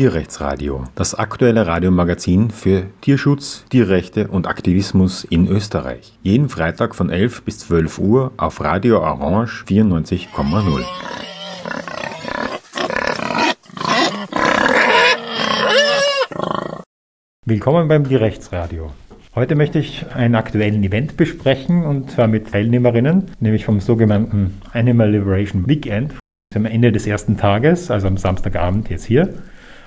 Tierrechtsradio, das aktuelle Radiomagazin für Tierschutz, Tierrechte und Aktivismus in Österreich. Jeden Freitag von 11 bis 12 Uhr auf Radio Orange 94,0. Willkommen beim Tierrechtsradio. Heute möchte ich einen aktuellen Event besprechen und zwar mit Teilnehmerinnen, nämlich vom sogenannten Animal Liberation Weekend am Ende des ersten Tages, also am Samstagabend jetzt hier.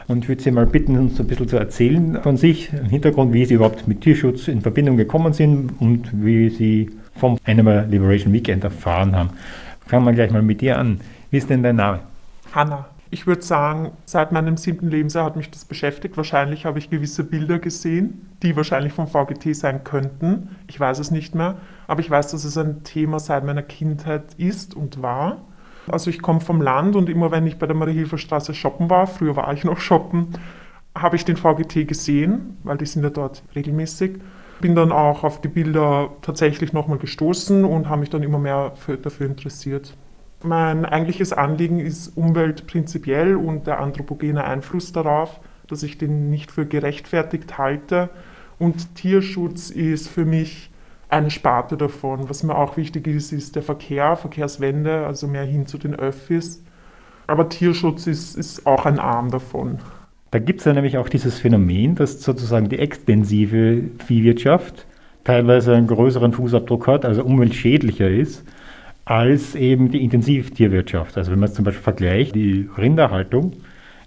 Und ich würde Sie mal bitten, uns ein bisschen zu erzählen von sich, im Hintergrund, wie Sie überhaupt mit Tierschutz in Verbindung gekommen sind und wie Sie vom Animal Liberation Weekend erfahren haben. Fangen wir gleich mal mit dir an. Wie ist denn dein Name? Hanna. Ich würde sagen, seit meinem siebten Lebensjahr hat mich das beschäftigt. Wahrscheinlich habe ich gewisse Bilder gesehen, die wahrscheinlich vom VGT sein könnten. Ich weiß es nicht mehr, aber ich weiß, dass es ein Thema seit meiner Kindheit ist und war. Also ich komme vom Land und immer wenn ich bei der Marie-Hilfer-Straße shoppen war, früher war ich noch shoppen, habe ich den VGT gesehen, weil die sind ja dort regelmäßig. Bin dann auch auf die Bilder tatsächlich nochmal gestoßen und habe mich dann immer mehr für, dafür interessiert. Mein eigentliches Anliegen ist Umwelt prinzipiell und der anthropogene Einfluss darauf, dass ich den nicht für gerechtfertigt halte. Und Tierschutz ist für mich eine Sparte davon. Was mir auch wichtig ist, ist der Verkehr, Verkehrswende, also mehr hin zu den Öffis. Aber Tierschutz ist, ist auch ein Arm davon. Da gibt es ja nämlich auch dieses Phänomen, dass sozusagen die extensive Viehwirtschaft teilweise einen größeren Fußabdruck hat, also umweltschädlicher ist als eben die Intensivtierwirtschaft. Also wenn man es zum Beispiel vergleicht, die Rinderhaltung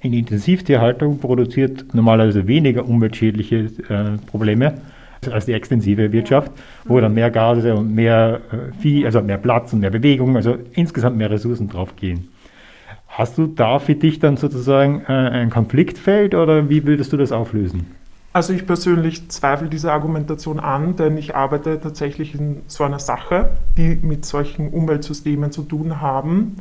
in Intensivtierhaltung produziert normalerweise weniger umweltschädliche äh, Probleme als die extensive Wirtschaft, wo dann mehr Gase und mehr äh, Vieh, also mehr Platz und mehr Bewegung, also insgesamt mehr Ressourcen draufgehen. Hast du da für dich dann sozusagen äh, ein Konfliktfeld oder wie würdest du das auflösen? Also ich persönlich zweifle diese Argumentation an, denn ich arbeite tatsächlich in so einer Sache, die mit solchen Umweltsystemen zu tun haben.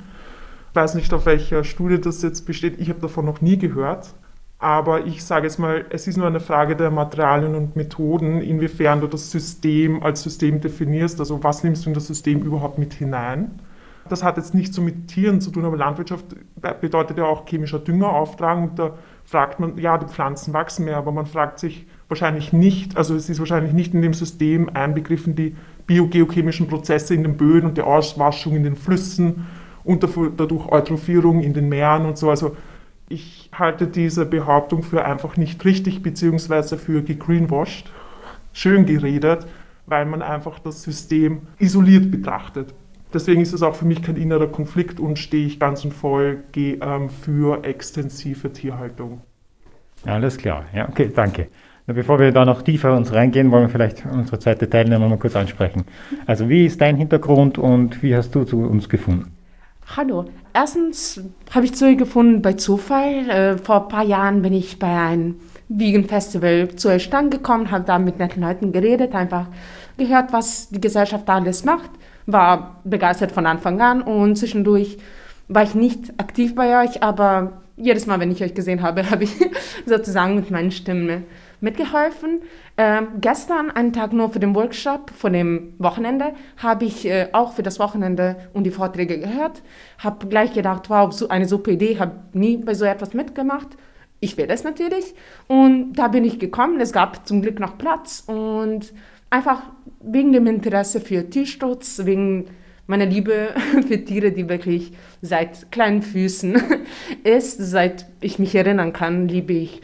Ich weiß nicht, auf welcher Studie das jetzt besteht. Ich habe davon noch nie gehört. Aber ich sage jetzt mal, es ist nur eine Frage der Materialien und Methoden, inwiefern du das System als System definierst. Also was nimmst du in das System überhaupt mit hinein? Das hat jetzt nicht so mit Tieren zu tun, aber Landwirtschaft bedeutet ja auch chemischer Dünger auftragen. Und da fragt man, ja, die Pflanzen wachsen mehr, aber man fragt sich wahrscheinlich nicht, also es ist wahrscheinlich nicht in dem System einbegriffen, die biogeochemischen Prozesse in den Böden und die Auswaschung in den Flüssen und dadurch Eutrophierung in den Meeren und so. Also ich halte diese Behauptung für einfach nicht richtig, beziehungsweise für gegreenwashed, schön geredet, weil man einfach das System isoliert betrachtet. Deswegen ist es auch für mich kein innerer Konflikt und stehe ich ganz und voll ähm, für extensive Tierhaltung. Alles klar, ja, okay, danke. Bevor wir da noch tiefer uns reingehen, wollen wir vielleicht unsere zweite Teilnehmer mal kurz ansprechen. Also wie ist dein Hintergrund und wie hast du zu uns gefunden? Hallo, erstens habe ich Zoe gefunden bei Zufall. Äh, vor ein paar Jahren bin ich bei einem Vegan Festival zu euch gekommen, habe da mit netten Leuten geredet, einfach gehört, was die Gesellschaft alles macht war begeistert von Anfang an und zwischendurch war ich nicht aktiv bei euch, aber jedes Mal, wenn ich euch gesehen habe, habe ich sozusagen mit meinen Stimmen mitgeholfen. Äh, gestern, einen Tag nur für den Workshop, vor dem Wochenende, habe ich äh, auch für das Wochenende und die Vorträge gehört. Habe gleich gedacht, wow, so eine super Idee, habe nie bei so etwas mitgemacht. Ich will das natürlich. Und da bin ich gekommen. Es gab zum Glück noch Platz und einfach wegen dem Interesse für Tierschutz, wegen meiner Liebe für Tiere, die wirklich seit kleinen Füßen ist, seit ich mich erinnern kann, liebe ich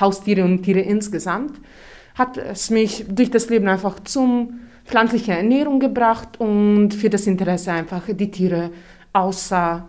Haustiere und Tiere insgesamt, hat es mich durch das Leben einfach zum pflanzliche Ernährung gebracht und für das Interesse einfach die Tiere außer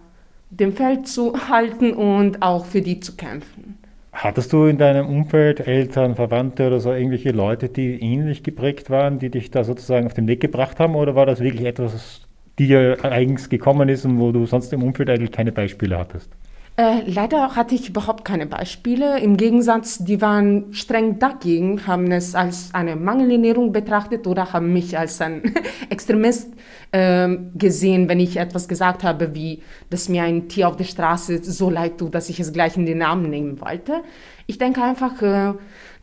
dem Feld zu halten und auch für die zu kämpfen. Hattest du in deinem Umfeld Eltern, Verwandte oder so irgendwelche Leute, die ähnlich geprägt waren, die dich da sozusagen auf den Weg gebracht haben? Oder war das wirklich etwas, das dir eigens gekommen ist und wo du sonst im Umfeld eigentlich keine Beispiele hattest? Äh, leider hatte ich überhaupt keine Beispiele. Im Gegensatz, die waren streng dagegen, haben es als eine Mangelernährung betrachtet oder haben mich als ein Extremist äh, gesehen, wenn ich etwas gesagt habe, wie dass mir ein Tier auf der Straße so leid tut, dass ich es gleich in den Namen nehmen wollte. Ich denke einfach, äh,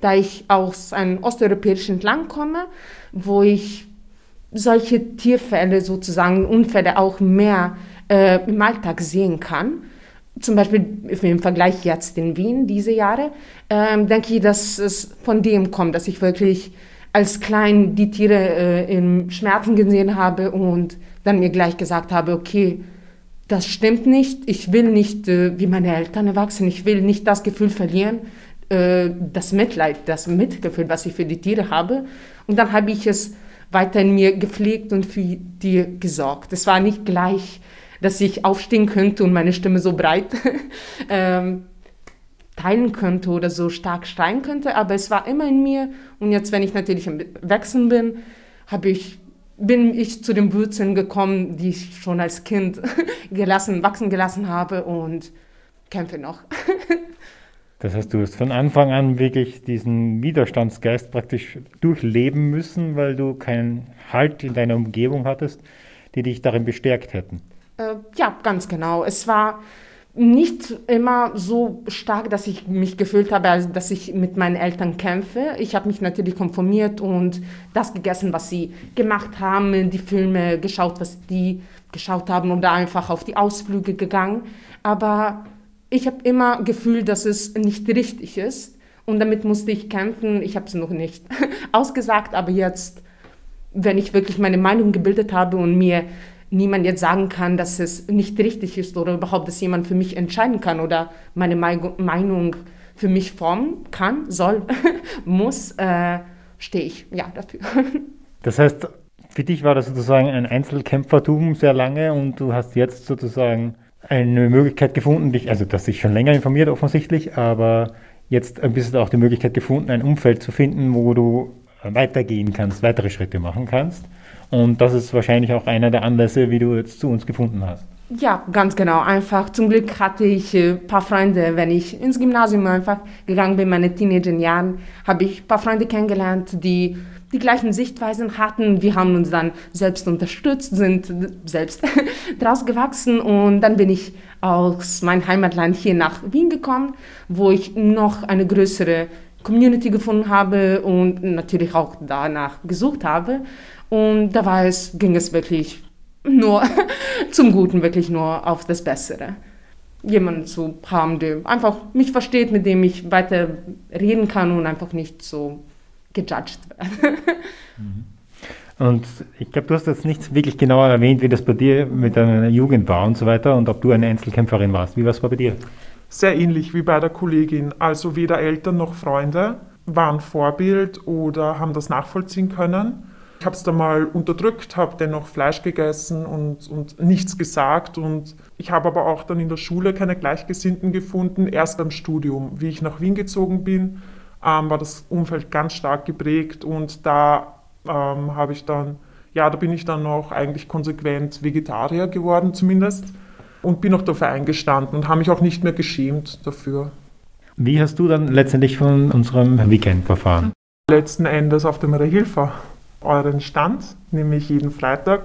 da ich aus einem osteuropäischen Land komme, wo ich solche Tierfälle sozusagen, Unfälle auch mehr äh, im Alltag sehen kann, zum Beispiel im Vergleich jetzt in Wien diese Jahre, ähm, denke ich, dass es von dem kommt, dass ich wirklich als Klein die Tiere äh, im Schmerzen gesehen habe und dann mir gleich gesagt habe, okay, das stimmt nicht, ich will nicht äh, wie meine Eltern erwachsen, ich will nicht das Gefühl verlieren, äh, das Mitleid, das Mitgefühl, was ich für die Tiere habe. Und dann habe ich es weiter in mir gepflegt und für die gesorgt. Es war nicht gleich, dass ich aufstehen könnte und meine Stimme so breit ähm, teilen könnte oder so stark schreien könnte, aber es war immer in mir. Und jetzt, wenn ich natürlich im Wechseln bin, habe ich bin ich zu den Wurzeln gekommen, die ich schon als Kind gelassen, wachsen gelassen habe und kämpfe noch. Das heißt, du hast von Anfang an wirklich diesen Widerstandsgeist praktisch durchleben müssen, weil du keinen Halt in deiner Umgebung hattest, die dich darin bestärkt hätten. Äh, ja, ganz genau. Es war nicht immer so stark, dass ich mich gefühlt habe, als dass ich mit meinen Eltern kämpfe. Ich habe mich natürlich konformiert und das gegessen, was sie gemacht haben, die Filme geschaut, was die geschaut haben oder einfach auf die Ausflüge gegangen. Aber ich habe immer gefühlt, dass es nicht richtig ist und damit musste ich kämpfen. Ich habe es noch nicht ausgesagt, aber jetzt, wenn ich wirklich meine Meinung gebildet habe und mir niemand jetzt sagen kann, dass es nicht richtig ist oder überhaupt, dass jemand für mich entscheiden kann oder meine Meinung für mich formen kann, soll, muss, äh, stehe ich ja dafür. Das heißt, für dich war das sozusagen ein Einzelkämpfertum sehr lange und du hast jetzt sozusagen eine Möglichkeit gefunden, dich, also das dich schon länger informiert offensichtlich, aber jetzt ein bisschen auch die Möglichkeit gefunden, ein Umfeld zu finden, wo du weitergehen kannst, weitere Schritte machen kannst. Und das ist wahrscheinlich auch einer der Anlässe, wie du jetzt zu uns gefunden hast. Ja, ganz genau. Einfach zum Glück hatte ich ein äh, paar Freunde, wenn ich ins Gymnasium einfach gegangen bin, meine Teenager-Jahren, habe ich ein paar Freunde kennengelernt, die die gleichen Sichtweisen hatten. Wir haben uns dann selbst unterstützt, sind selbst draus gewachsen und dann bin ich aus meinem Heimatland hier nach Wien gekommen, wo ich noch eine größere Community gefunden habe und natürlich auch danach gesucht habe. Und da war es, ging es wirklich nur zum Guten, wirklich nur auf das Bessere. Jemanden zu haben, der einfach mich versteht, mit dem ich weiter reden kann und einfach nicht so gejudged werden. Mhm. Und ich glaube, du hast jetzt nicht wirklich genauer erwähnt, wie das bei dir mit deiner Jugend war und so weiter und ob du eine Einzelkämpferin warst. Wie war es bei dir? Sehr ähnlich wie bei der Kollegin. Also weder Eltern noch Freunde waren Vorbild oder haben das nachvollziehen können. Ich habe es dann mal unterdrückt, habe dennoch Fleisch gegessen und, und nichts gesagt. Und ich habe aber auch dann in der Schule keine Gleichgesinnten gefunden, erst beim Studium. Wie ich nach Wien gezogen bin, ähm, war das Umfeld ganz stark geprägt und da ähm, habe ich dann, ja, da bin ich dann noch eigentlich konsequent Vegetarier geworden zumindest und bin auch dafür eingestanden und habe mich auch nicht mehr geschämt dafür. Wie hast du dann letztendlich von unserem Weekend verfahren? Letzten Endes auf dem Rehilfer euren Stand, nämlich jeden Freitag.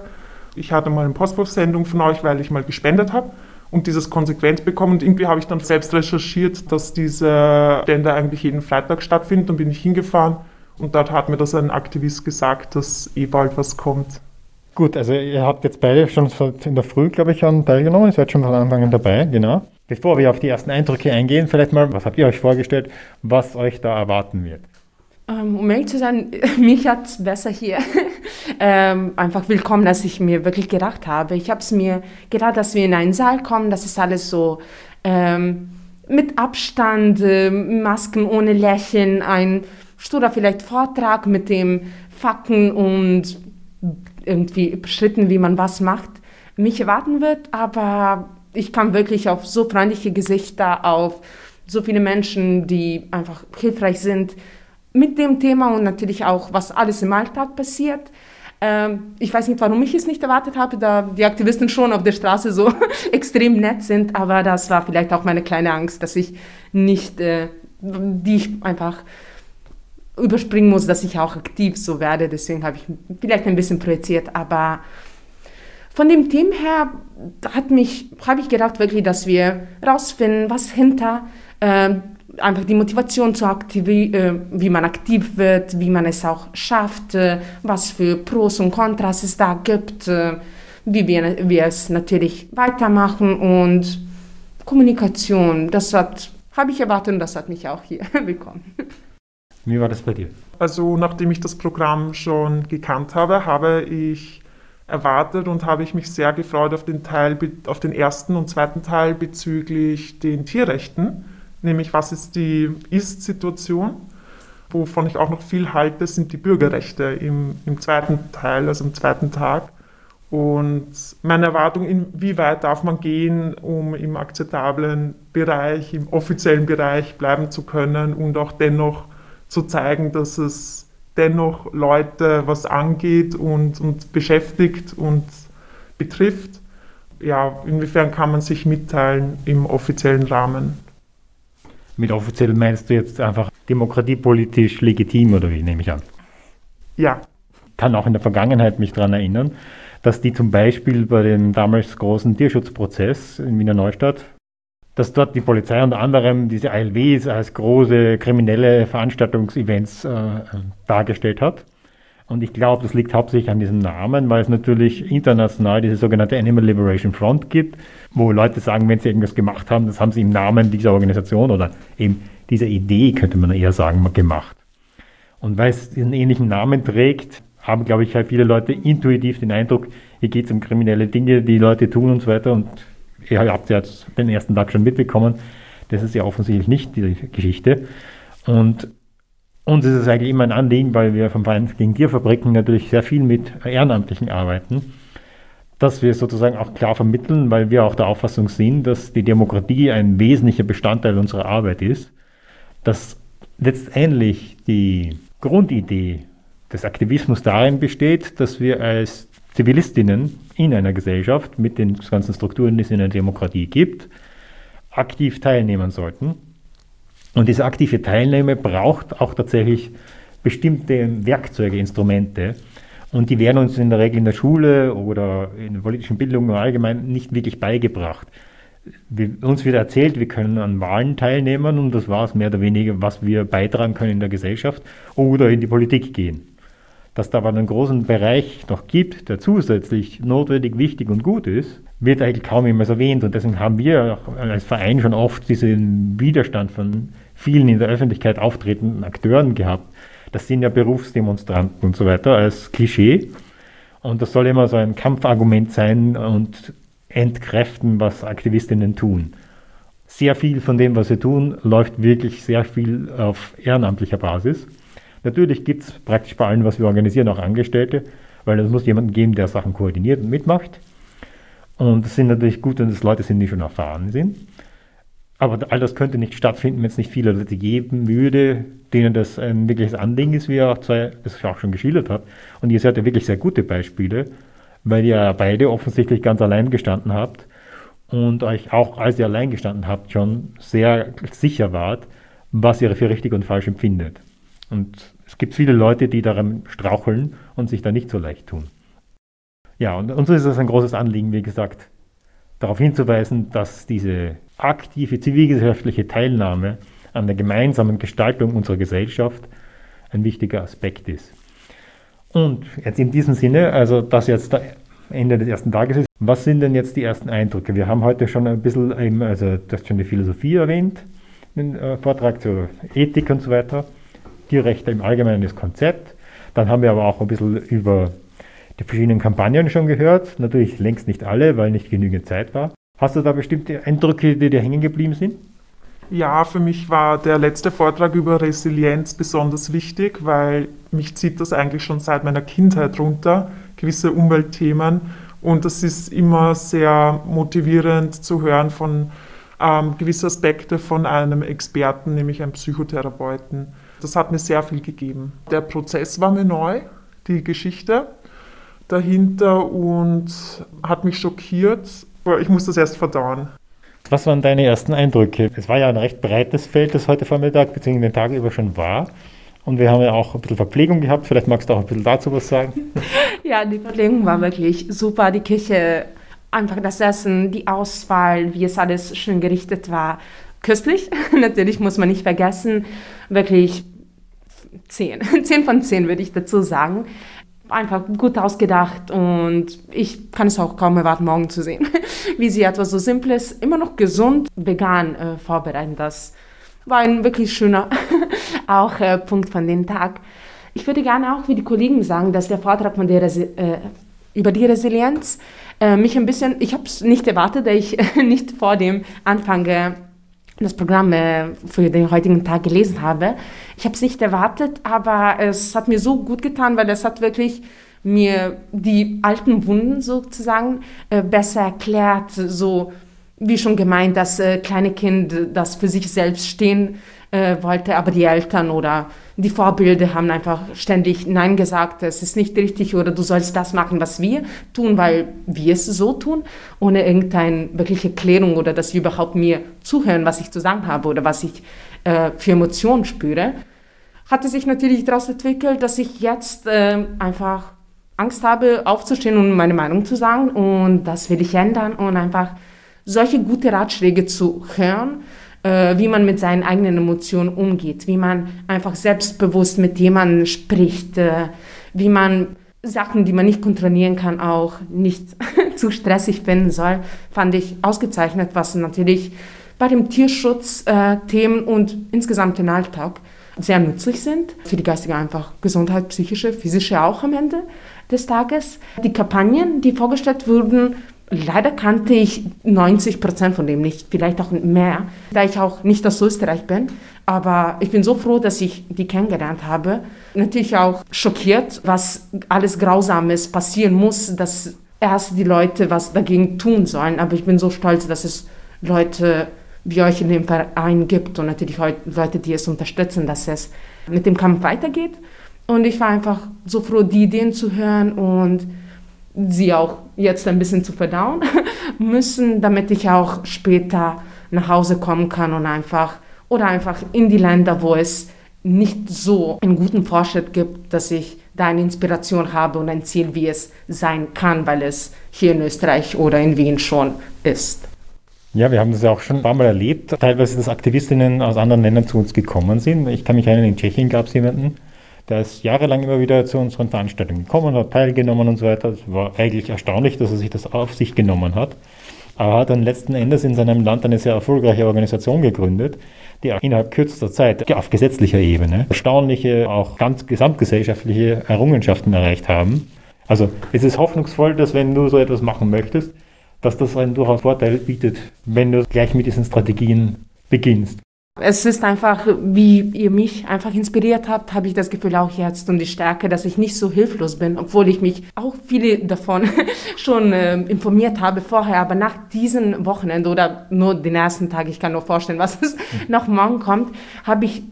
Ich hatte mal eine Postwurfsendung von euch, weil ich mal gespendet habe und dieses konsequent bekommen. Und irgendwie habe ich dann selbst recherchiert, dass diese Stände eigentlich jeden Freitag stattfinden. Dann bin ich hingefahren und dort hat mir das ein Aktivist gesagt, dass eh bald was kommt. Gut, also ihr habt jetzt beide schon in der Früh, glaube ich, an teilgenommen. Ihr seid schon von Anfang an dabei, genau. Bevor wir auf die ersten Eindrücke eingehen, vielleicht mal, was habt ihr euch vorgestellt, was euch da erwarten wird? Ähm, um ehrlich zu sein, mich hat es besser hier ähm, einfach willkommen, als ich mir wirklich gedacht habe. Ich habe es mir gedacht, dass wir in einen Saal kommen, das ist alles so ähm, mit Abstand, äh, Masken ohne Lächeln, ein sturer vielleicht Vortrag mit dem Fakten und irgendwie Schritten, wie man was macht, mich erwarten wird. Aber ich kam wirklich auf so freundliche Gesichter, auf so viele Menschen, die einfach hilfreich sind mit dem Thema und natürlich auch, was alles im Alltag passiert. Ähm, ich weiß nicht, warum ich es nicht erwartet habe, da die Aktivisten schon auf der Straße so extrem nett sind, aber das war vielleicht auch meine kleine Angst, dass ich nicht, äh, die ich einfach überspringen muss, dass ich auch aktiv so werde. Deswegen habe ich vielleicht ein bisschen projiziert, aber von dem Thema her hat mich, habe ich gedacht wirklich, dass wir rausfinden, was hinter äh, einfach die Motivation zu aktivieren, äh, wie man aktiv wird, wie man es auch schafft, äh, was für Pros und Kontras es da gibt, äh, wie wir, wir es natürlich weitermachen und Kommunikation, das hat, habe ich erwartet und das hat mich auch hier bekommen. Wie war das bei dir? Also nachdem ich das Programm schon gekannt habe, habe ich erwartet und habe ich mich sehr gefreut auf den Teil, auf den ersten und zweiten Teil bezüglich den Tierrechten, nämlich was ist die Ist-Situation. Wovon ich auch noch viel halte, sind die Bürgerrechte im, im zweiten Teil, also im zweiten Tag. Und meine Erwartung, inwieweit darf man gehen, um im akzeptablen Bereich, im offiziellen Bereich bleiben zu können und auch dennoch zu zeigen, dass es dennoch Leute was angeht und, und beschäftigt und betrifft. Ja, inwiefern kann man sich mitteilen im offiziellen Rahmen? Mit offiziell meinst du jetzt einfach demokratiepolitisch legitim oder wie, nehme ich an? Ja. Kann auch in der Vergangenheit mich daran erinnern, dass die zum Beispiel bei dem damals großen Tierschutzprozess in Wiener Neustadt, dass dort die Polizei unter anderem diese ALWs als große kriminelle Veranstaltungsevents äh, dargestellt hat. Und ich glaube, das liegt hauptsächlich an diesem Namen, weil es natürlich international diese sogenannte Animal Liberation Front gibt, wo Leute sagen, wenn sie irgendwas gemacht haben, das haben sie im Namen dieser Organisation oder eben dieser Idee, könnte man eher sagen, gemacht. Und weil es diesen ähnlichen Namen trägt, haben, glaube ich, halt viele Leute intuitiv den Eindruck, hier geht es um kriminelle Dinge, die Leute tun und so weiter. Und ihr habt ja den ersten Tag schon mitbekommen, das ist ja offensichtlich nicht die Geschichte. Und uns ist es eigentlich immer ein Anliegen, weil wir vom Verein gegen Tierfabriken natürlich sehr viel mit Ehrenamtlichen arbeiten, dass wir sozusagen auch klar vermitteln, weil wir auch der Auffassung sind, dass die Demokratie ein wesentlicher Bestandteil unserer Arbeit ist, dass letztendlich die Grundidee des Aktivismus darin besteht, dass wir als Zivilistinnen in einer Gesellschaft mit den ganzen Strukturen, die es in einer Demokratie gibt, aktiv teilnehmen sollten. Und diese aktive Teilnahme braucht auch tatsächlich bestimmte Werkzeuge, Instrumente. Und die werden uns in der Regel in der Schule oder in der politischen Bildung allgemein nicht wirklich beigebracht. Wir, uns wird erzählt, wir können an Wahlen teilnehmen und das war es mehr oder weniger, was wir beitragen können in der Gesellschaft oder in die Politik gehen. Dass da aber einen großen Bereich noch gibt, der zusätzlich notwendig, wichtig und gut ist, wird eigentlich kaum jemals erwähnt. Und deswegen haben wir als Verein schon oft diesen Widerstand von vielen in der Öffentlichkeit auftretenden Akteuren gehabt. Das sind ja Berufsdemonstranten und so weiter als Klischee. Und das soll immer so ein Kampfargument sein und entkräften, was Aktivistinnen tun. Sehr viel von dem, was sie tun, läuft wirklich sehr viel auf ehrenamtlicher Basis. Natürlich gibt es praktisch bei allem, was wir organisieren, auch Angestellte, weil es muss jemanden geben, der Sachen koordiniert und mitmacht. Und es sind natürlich gut, wenn es Leute sind, die schon erfahren sind. Aber all das könnte nicht stattfinden, wenn es nicht viele Leute geben würde, denen das ein wirkliches Anliegen ist, wie ihr auch, zwei, das auch schon geschildert habt. Und ihr seid ja wirklich sehr gute Beispiele, weil ihr beide offensichtlich ganz allein gestanden habt und euch auch, als ihr allein gestanden habt, schon sehr sicher wart, was ihr für richtig und falsch empfindet. Und es gibt viele Leute, die daran straucheln und sich da nicht so leicht tun. Ja, und uns ist es ein großes Anliegen, wie gesagt, darauf hinzuweisen, dass diese aktive zivilgesellschaftliche Teilnahme an der gemeinsamen Gestaltung unserer Gesellschaft ein wichtiger Aspekt ist. Und jetzt in diesem Sinne, also das jetzt Ende des ersten Tages ist, was sind denn jetzt die ersten Eindrücke? Wir haben heute schon ein bisschen, eben, also du hast schon die Philosophie erwähnt, den äh, Vortrag zur Ethik und so weiter. Tierrechte im Allgemeinen das Konzept. Dann haben wir aber auch ein bisschen über die verschiedenen Kampagnen schon gehört. Natürlich längst nicht alle, weil nicht genügend Zeit war. Hast du da bestimmte Eindrücke, die dir hängen geblieben sind? Ja, für mich war der letzte Vortrag über Resilienz besonders wichtig, weil mich zieht das eigentlich schon seit meiner Kindheit runter, gewisse Umweltthemen. Und das ist immer sehr motivierend zu hören von ähm, gewissen Aspekten von einem Experten, nämlich einem Psychotherapeuten. Das hat mir sehr viel gegeben. Der Prozess war mir neu, die Geschichte dahinter und hat mich schockiert. Ich muss das erst verdauen. Was waren deine ersten Eindrücke? Es war ja ein recht breites Feld, das heute Vormittag bzw. den Tag über schon war. Und wir haben ja auch ein bisschen Verpflegung gehabt. Vielleicht magst du auch ein bisschen dazu was sagen. Ja, die Verpflegung war wirklich super. Die Küche, einfach das Essen, die Auswahl, wie es alles schön gerichtet war. Köstlich, natürlich muss man nicht vergessen. Wirklich 10. 10 von 10 würde ich dazu sagen. Einfach gut ausgedacht und ich kann es auch kaum erwarten, morgen zu sehen, wie sie etwas so Simples, immer noch gesund, vegan äh, vorbereiten. Das war ein wirklich schöner auch äh, Punkt von dem Tag. Ich würde gerne auch wie die Kollegen sagen, dass der Vortrag von der Resi äh, über die Resilienz äh, mich ein bisschen, ich habe es nicht erwartet, da ich nicht vor dem Anfang das Programm äh, für den heutigen Tag gelesen habe. Ich habe es nicht erwartet, aber es hat mir so gut getan, weil es hat wirklich mir die alten Wunden sozusagen äh, besser erklärt, so wie schon gemeint, das äh, kleine Kind, das für sich selbst stehen wollte, aber die Eltern oder die Vorbilder haben einfach ständig Nein gesagt, es ist nicht richtig oder du sollst das machen, was wir tun, weil wir es so tun, ohne irgendeine wirkliche Erklärung oder dass sie überhaupt mir zuhören, was ich zu sagen habe oder was ich äh, für Emotionen spüre. Hatte sich natürlich daraus entwickelt, dass ich jetzt äh, einfach Angst habe, aufzustehen und meine Meinung zu sagen und das will ich ändern und einfach solche gute Ratschläge zu hören äh, wie man mit seinen eigenen Emotionen umgeht, wie man einfach selbstbewusst mit jemandem spricht, äh, wie man Sachen, die man nicht kontrollieren kann, auch nicht zu stressig finden soll, fand ich ausgezeichnet, was natürlich bei dem Tierschutzthemen äh, und insgesamt den Alltag sehr nützlich sind für die geistige einfach Gesundheit, psychische, physische auch am Ende des Tages. Die Kampagnen, die vorgestellt wurden, Leider kannte ich 90 Prozent von dem nicht, vielleicht auch mehr, da ich auch nicht aus Österreich bin. Aber ich bin so froh, dass ich die kennengelernt habe. Natürlich auch schockiert, was alles Grausames passieren muss, dass erst die Leute was dagegen tun sollen. Aber ich bin so stolz, dass es Leute wie euch in dem Verein gibt und natürlich Leute, die es unterstützen, dass es mit dem Kampf weitergeht. Und ich war einfach so froh, die Ideen zu hören und sie auch jetzt ein bisschen zu verdauen müssen, damit ich auch später nach Hause kommen kann und einfach oder einfach in die Länder, wo es nicht so einen guten Fortschritt gibt, dass ich da eine Inspiration habe und ein Ziel, wie es sein kann, weil es hier in Österreich oder in Wien schon ist. Ja, wir haben das ja auch schon ein paar Mal erlebt, teilweise, dass Aktivistinnen aus anderen Ländern zu uns gekommen sind. Ich kann mich erinnern, in Tschechien gab es jemanden, der ist jahrelang immer wieder zu unseren Veranstaltungen gekommen, hat teilgenommen und so weiter. Es war eigentlich erstaunlich, dass er sich das auf sich genommen hat. Aber hat dann letzten Endes in seinem Land eine sehr erfolgreiche Organisation gegründet, die innerhalb kürzester Zeit auf gesetzlicher Ebene erstaunliche, auch ganz gesamtgesellschaftliche Errungenschaften erreicht haben. Also es ist hoffnungsvoll, dass wenn du so etwas machen möchtest, dass das einen durchaus Vorteil bietet, wenn du gleich mit diesen Strategien beginnst. Es ist einfach, wie ihr mich einfach inspiriert habt, habe ich das Gefühl auch jetzt und die Stärke, dass ich nicht so hilflos bin, obwohl ich mich auch viele davon schon äh, informiert habe vorher. Aber nach diesem Wochenende oder nur den ersten Tag, ich kann nur vorstellen, was es noch morgen kommt, habe ich,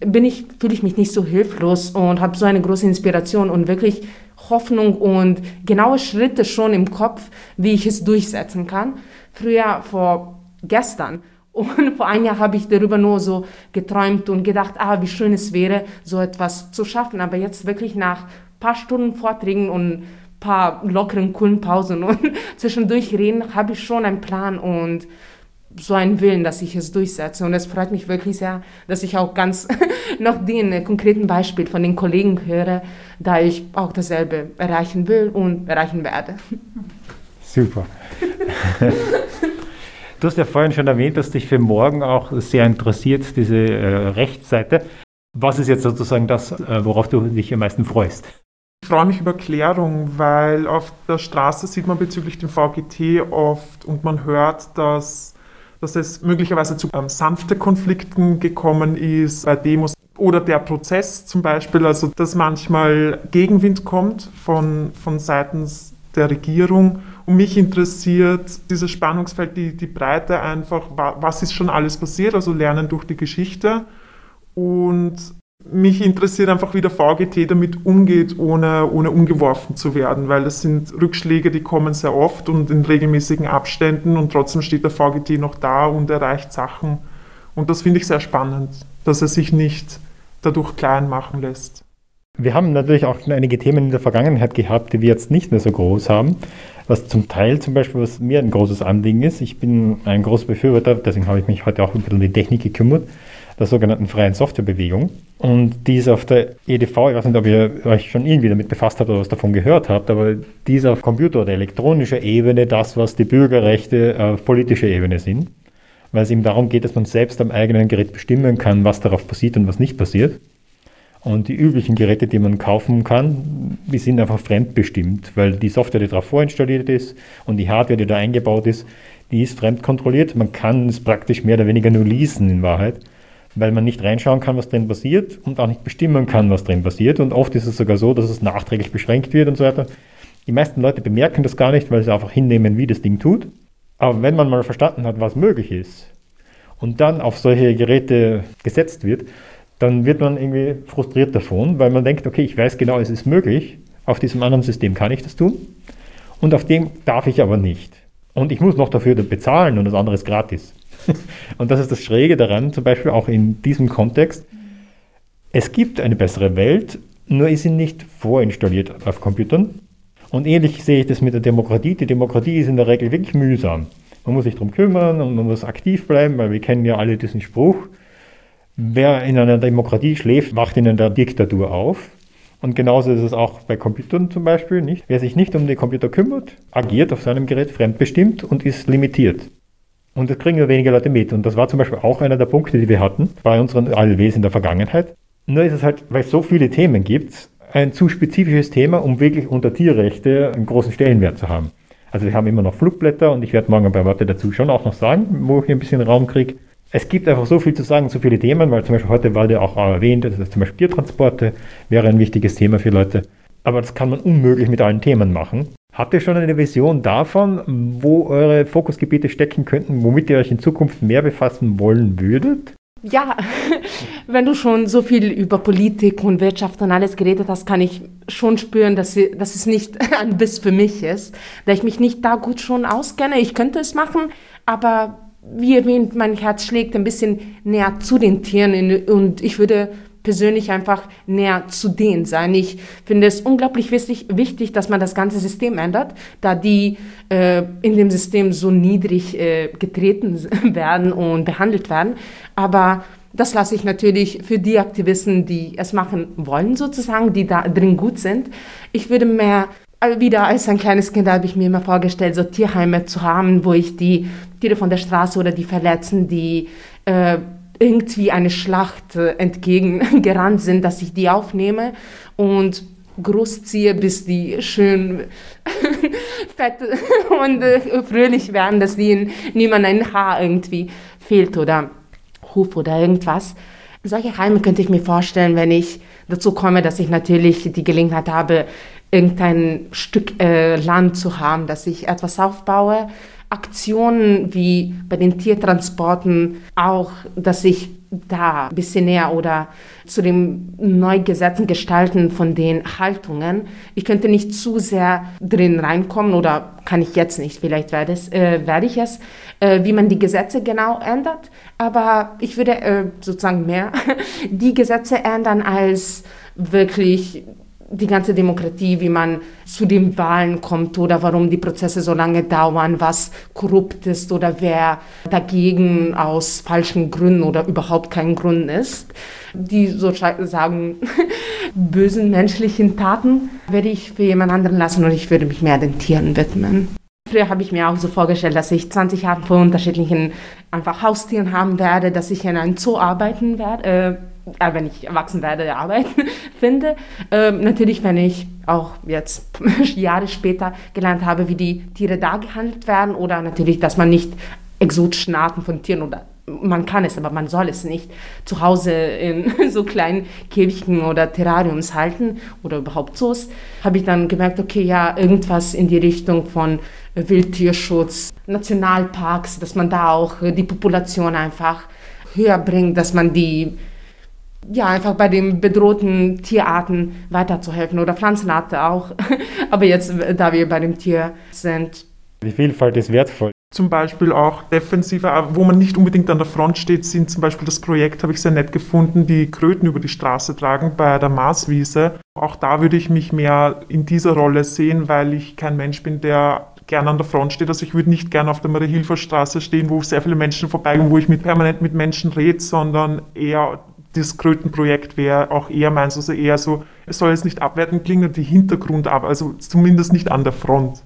bin ich, fühle ich mich nicht so hilflos und habe so eine große Inspiration und wirklich Hoffnung und genaue Schritte schon im Kopf, wie ich es durchsetzen kann. Früher vor gestern und vor einem Jahr habe ich darüber nur so geträumt und gedacht, ah, wie schön es wäre, so etwas zu schaffen. Aber jetzt wirklich nach ein paar Stunden Vorträgen und ein paar lockeren, coolen Pausen und zwischendurch reden, habe ich schon einen Plan und so einen Willen, dass ich es durchsetze. Und es freut mich wirklich sehr, dass ich auch ganz noch den konkreten Beispiel von den Kollegen höre, da ich auch dasselbe erreichen will und erreichen werde. Super. Du hast ja vorhin schon erwähnt, dass dich für morgen auch sehr interessiert, diese äh, Rechtsseite. Was ist jetzt sozusagen das, äh, worauf du dich am meisten freust? Ich freue mich über Klärung, weil auf der Straße sieht man bezüglich dem VGT oft und man hört, dass, dass es möglicherweise zu ähm, sanften Konflikten gekommen ist bei Demos oder der Prozess zum Beispiel, also dass manchmal Gegenwind kommt von, von seitens der Regierung und mich interessiert dieses Spannungsfeld, die, die Breite einfach, was ist schon alles passiert, also Lernen durch die Geschichte. Und mich interessiert einfach, wie der VGT damit umgeht, ohne, ohne umgeworfen zu werden, weil das sind Rückschläge, die kommen sehr oft und in regelmäßigen Abständen und trotzdem steht der VGT noch da und erreicht Sachen. Und das finde ich sehr spannend, dass er sich nicht dadurch klein machen lässt. Wir haben natürlich auch schon einige Themen in der Vergangenheit gehabt, die wir jetzt nicht mehr so groß haben was zum Teil zum Beispiel, was mir ein großes Anliegen ist. Ich bin ein großer Befürworter, deswegen habe ich mich heute auch ein bisschen um die Technik gekümmert, der sogenannten freien Softwarebewegung. Und die ist auf der EDV, ich weiß nicht, ob ihr euch schon irgendwie damit befasst habt oder was davon gehört habt, aber die ist auf Computer- oder elektronischer Ebene das, was die Bürgerrechte auf politischer Ebene sind. Weil es eben darum geht, dass man selbst am eigenen Gerät bestimmen kann, was darauf passiert und was nicht passiert. Und die üblichen Geräte, die man kaufen kann, die sind einfach fremdbestimmt, weil die Software, die darauf vorinstalliert ist und die Hardware, die da eingebaut ist, die ist fremdkontrolliert. Man kann es praktisch mehr oder weniger nur leasen in Wahrheit, weil man nicht reinschauen kann, was drin passiert und auch nicht bestimmen kann, was drin passiert. Und oft ist es sogar so, dass es nachträglich beschränkt wird und so weiter. Die meisten Leute bemerken das gar nicht, weil sie einfach hinnehmen, wie das Ding tut. Aber wenn man mal verstanden hat, was möglich ist und dann auf solche Geräte gesetzt wird, dann wird man irgendwie frustriert davon, weil man denkt, okay, ich weiß genau, es ist möglich, auf diesem anderen System kann ich das tun und auf dem darf ich aber nicht. Und ich muss noch dafür bezahlen und das andere ist gratis. und das ist das Schräge daran, zum Beispiel auch in diesem Kontext. Es gibt eine bessere Welt, nur ist sie nicht vorinstalliert auf Computern. Und ähnlich sehe ich das mit der Demokratie. Die Demokratie ist in der Regel wirklich mühsam. Man muss sich darum kümmern und man muss aktiv bleiben, weil wir kennen ja alle diesen Spruch, Wer in einer Demokratie schläft, wacht in einer Diktatur auf. Und genauso ist es auch bei Computern zum Beispiel. Nicht? Wer sich nicht um die Computer kümmert, agiert auf seinem Gerät fremdbestimmt und ist limitiert. Und das kriegen nur wenige Leute mit. Und das war zum Beispiel auch einer der Punkte, die wir hatten bei unseren ALWs in der Vergangenheit. Nur ist es halt, weil es so viele Themen gibt, ein zu spezifisches Thema, um wirklich unter Tierrechte einen großen Stellenwert zu haben. Also wir haben immer noch Flugblätter und ich werde morgen paar Worte dazu schon auch noch sagen, wo ich ein bisschen Raum kriege es gibt einfach so viel zu sagen, so viele Themen, weil zum Beispiel heute war ja auch erwähnt, dass zum Beispiel Tiertransporte wäre ein wichtiges Thema für Leute. Aber das kann man unmöglich mit allen Themen machen. Habt ihr schon eine Vision davon, wo eure Fokusgebiete stecken könnten, womit ihr euch in Zukunft mehr befassen wollen würdet? Ja, wenn du schon so viel über Politik und Wirtschaft und alles geredet hast, kann ich schon spüren, dass, dass es nicht ein Biss für mich ist, da ich mich nicht da gut schon auskenne. Ich könnte es machen, aber wie erwähnt, mein Herz schlägt ein bisschen näher zu den Tieren und ich würde persönlich einfach näher zu denen sein. Ich finde es unglaublich wichtig, wichtig dass man das ganze System ändert, da die äh, in dem System so niedrig äh, getreten werden und behandelt werden. Aber das lasse ich natürlich für die Aktivisten, die es machen wollen, sozusagen, die da drin gut sind. Ich würde mehr wieder als ein kleines Kind habe ich mir immer vorgestellt, so Tierheime zu haben, wo ich die Tiere von der Straße oder die Verletzten, die äh, irgendwie eine Schlacht äh, entgegengerannt sind, dass ich die aufnehme und großziehe, bis die schön fett und äh, fröhlich werden, dass ihnen niemand ein Haar irgendwie fehlt oder Huf oder irgendwas. Solche Heime könnte ich mir vorstellen, wenn ich dazu komme, dass ich natürlich die Gelegenheit habe, irgendein Stück äh, Land zu haben, dass ich etwas aufbaue. Aktionen wie bei den Tiertransporten auch, dass ich da ein bisschen näher oder zu dem Neugesetzen gestalten von den Haltungen. Ich könnte nicht zu sehr drin reinkommen oder kann ich jetzt nicht, vielleicht werde, es, äh, werde ich es, äh, wie man die Gesetze genau ändert. Aber ich würde äh, sozusagen mehr die Gesetze ändern als wirklich die ganze Demokratie, wie man zu den Wahlen kommt oder warum die Prozesse so lange dauern, was korrupt ist oder wer dagegen aus falschen Gründen oder überhaupt keinen Grund ist. Die sozusagen bösen menschlichen Taten werde ich für jemand anderen lassen und ich würde mich mehr den Tieren widmen. Früher habe ich mir auch so vorgestellt, dass ich 20 Jahre von unterschiedlichen einfach Haustieren haben werde, dass ich in einem Zoo arbeiten werde. Äh, äh, wenn ich erwachsen werde, arbeiten finde. Ähm, natürlich, wenn ich auch jetzt Jahre später gelernt habe, wie die Tiere da gehandelt werden oder natürlich, dass man nicht exotischen Arten von Tieren oder man kann es, aber man soll es nicht zu Hause in so kleinen Käfigchen oder Terrariums halten oder überhaupt so, habe ich dann gemerkt, okay, ja, irgendwas in die Richtung von Wildtierschutz, Nationalparks, dass man da auch die Population einfach höher bringt, dass man die ja, einfach bei den bedrohten Tierarten weiterzuhelfen oder Pflanzenarten auch. Aber jetzt, da wir bei dem Tier sind. Die Vielfalt ist wertvoll. Zum Beispiel auch defensiver, wo man nicht unbedingt an der Front steht, sind zum Beispiel das Projekt, habe ich sehr nett gefunden, die Kröten über die Straße tragen bei der Marswiese. Auch da würde ich mich mehr in dieser Rolle sehen, weil ich kein Mensch bin, der gerne an der Front steht. Also ich würde nicht gerne auf der Marie-Hilfer-Straße stehen, wo sehr viele Menschen vorbeigehen, wo ich mit permanent mit Menschen rede, sondern eher das Krötenprojekt wäre auch eher meins, also eher so, es soll jetzt nicht abwertend klingen, die Hintergrundarbeit, also zumindest nicht an der Front,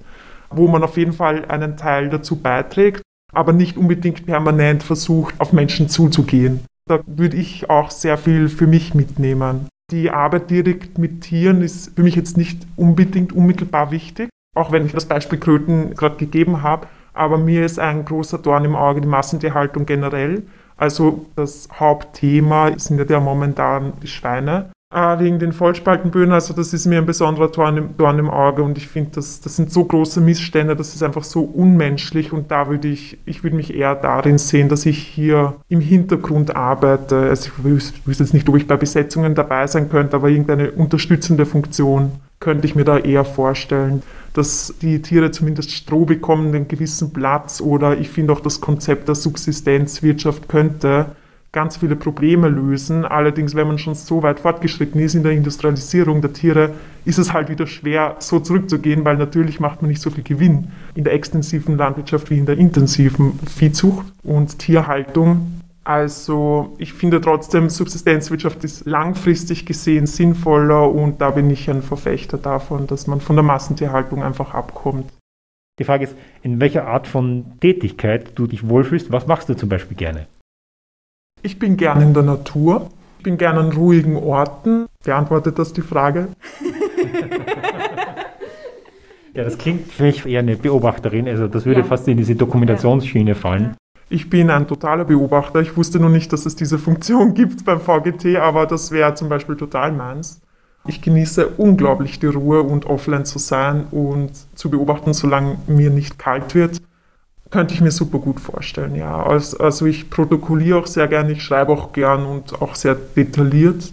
wo man auf jeden Fall einen Teil dazu beiträgt, aber nicht unbedingt permanent versucht, auf Menschen zuzugehen. Da würde ich auch sehr viel für mich mitnehmen. Die Arbeit direkt mit Tieren ist für mich jetzt nicht unbedingt unmittelbar wichtig, auch wenn ich das Beispiel Kröten gerade gegeben habe, aber mir ist ein großer Dorn im Auge die Massentierhaltung generell. Also das Hauptthema sind ja momentan die Schweine. Äh, wegen den Vollspaltenböden, also das ist mir ein besonderer Dorn im, Dorn im Auge und ich finde, das, das sind so große Missstände, das ist einfach so unmenschlich und da würde ich, ich würde mich eher darin sehen, dass ich hier im Hintergrund arbeite. Also ich wüsste jetzt nicht, ob ich bei Besetzungen dabei sein könnte, aber irgendeine unterstützende Funktion könnte ich mir da eher vorstellen dass die Tiere zumindest Stroh bekommen, einen gewissen Platz oder ich finde auch das Konzept der Subsistenzwirtschaft könnte ganz viele Probleme lösen. Allerdings, wenn man schon so weit fortgeschritten ist in der Industrialisierung der Tiere, ist es halt wieder schwer, so zurückzugehen, weil natürlich macht man nicht so viel Gewinn in der extensiven Landwirtschaft wie in der intensiven Viehzucht und Tierhaltung. Also ich finde trotzdem, Subsistenzwirtschaft ist langfristig gesehen sinnvoller und da bin ich ein Verfechter davon, dass man von der Massentierhaltung einfach abkommt. Die Frage ist, in welcher Art von Tätigkeit du dich wohlfühlst, was machst du zum Beispiel gerne? Ich bin gerne in der Natur, ich bin gerne an ruhigen Orten. Beantwortet das die Frage? ja, das klingt für mich eher eine Beobachterin, also das würde ja. fast in diese Dokumentationsschiene fallen. Ich bin ein totaler Beobachter. Ich wusste noch nicht, dass es diese Funktion gibt beim VGT, aber das wäre zum Beispiel total meins. Ich genieße unglaublich die Ruhe und offline zu sein und zu beobachten, solange mir nicht kalt wird. Könnte ich mir super gut vorstellen, ja. Also ich protokolliere auch sehr gern, ich schreibe auch gern und auch sehr detailliert.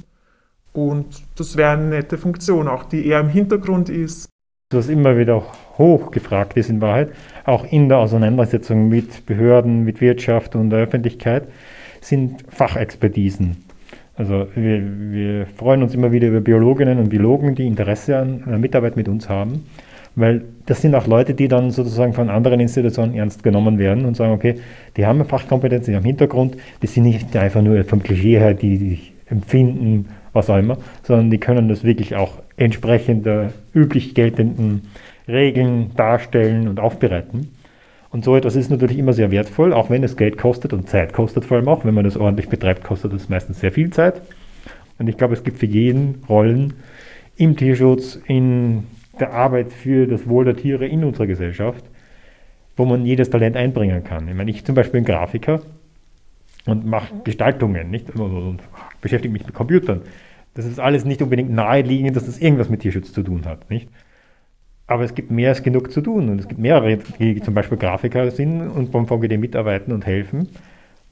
Und das wäre eine nette Funktion, auch die eher im Hintergrund ist. Was immer wieder hochgefragt ist in Wahrheit, auch in der Auseinandersetzung mit Behörden, mit Wirtschaft und der Öffentlichkeit, sind Fachexpertisen. Also wir, wir freuen uns immer wieder über Biologinnen und Biologen, die Interesse an der Mitarbeit mit uns haben, weil das sind auch Leute, die dann sozusagen von anderen Institutionen ernst genommen werden und sagen, okay, die haben eine Fachkompetenz, die haben Hintergrund, die sind nicht einfach nur vom Klischee her, die sich empfinden, was auch immer, sondern die können das wirklich auch entsprechend der üblich geltenden Regeln darstellen und aufbereiten. Und so etwas ist natürlich immer sehr wertvoll, auch wenn es Geld kostet und Zeit kostet vor allem auch. Wenn man das ordentlich betreibt, kostet es meistens sehr viel Zeit. Und ich glaube, es gibt für jeden Rollen im Tierschutz, in der Arbeit für das Wohl der Tiere in unserer Gesellschaft, wo man jedes Talent einbringen kann. Ich meine, ich zum Beispiel bin Grafiker und mache Gestaltungen, nicht? Und beschäftige mich mit Computern. Das ist alles nicht unbedingt naheliegend, dass das irgendwas mit Tierschutz zu tun hat, nicht? Aber es gibt mehr als genug zu tun und es gibt mehrere, die zum Beispiel Grafiker sind und beim VGD mitarbeiten und helfen,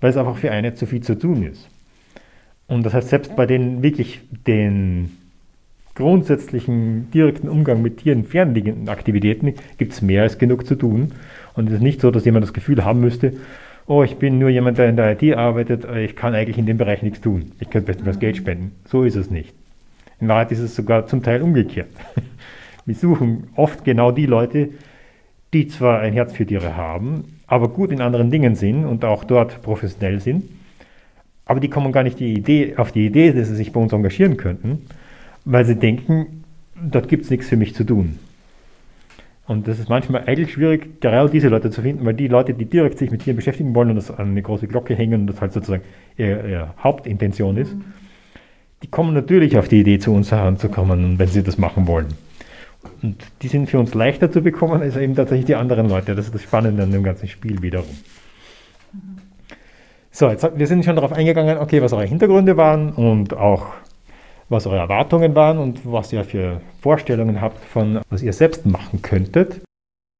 weil es einfach für eine zu viel zu tun ist. Und das heißt, selbst bei den wirklich den grundsätzlichen direkten Umgang mit Tieren fernliegenden Aktivitäten gibt es mehr als genug zu tun. Und es ist nicht so, dass jemand das Gefühl haben müsste, oh, ich bin nur jemand, der in der IT arbeitet, ich kann eigentlich in dem Bereich nichts tun. Ich könnte bestenfalls Geld spenden. So ist es nicht. In Wahrheit ist es sogar zum Teil umgekehrt. Wir suchen oft genau die Leute, die zwar ein Herz für Tiere haben, aber gut in anderen Dingen sind und auch dort professionell sind, aber die kommen gar nicht die Idee, auf die Idee, dass sie sich bei uns engagieren könnten, weil sie denken, dort gibt es nichts für mich zu tun. Und das ist manchmal eigentlich schwierig, genau diese Leute zu finden, weil die Leute, die direkt sich mit Tieren beschäftigen wollen und das an eine große Glocke hängen und das halt sozusagen ihre, ihre Hauptintention ist, die kommen natürlich auf die Idee, zu uns heranzukommen, wenn sie das machen wollen. Und die sind für uns leichter zu bekommen als eben tatsächlich die anderen Leute. Das ist das Spannende an dem ganzen Spiel wiederum. So, jetzt, wir sind schon darauf eingegangen, okay, was eure Hintergründe waren und auch was eure Erwartungen waren und was ihr für Vorstellungen habt von, was ihr selbst machen könntet.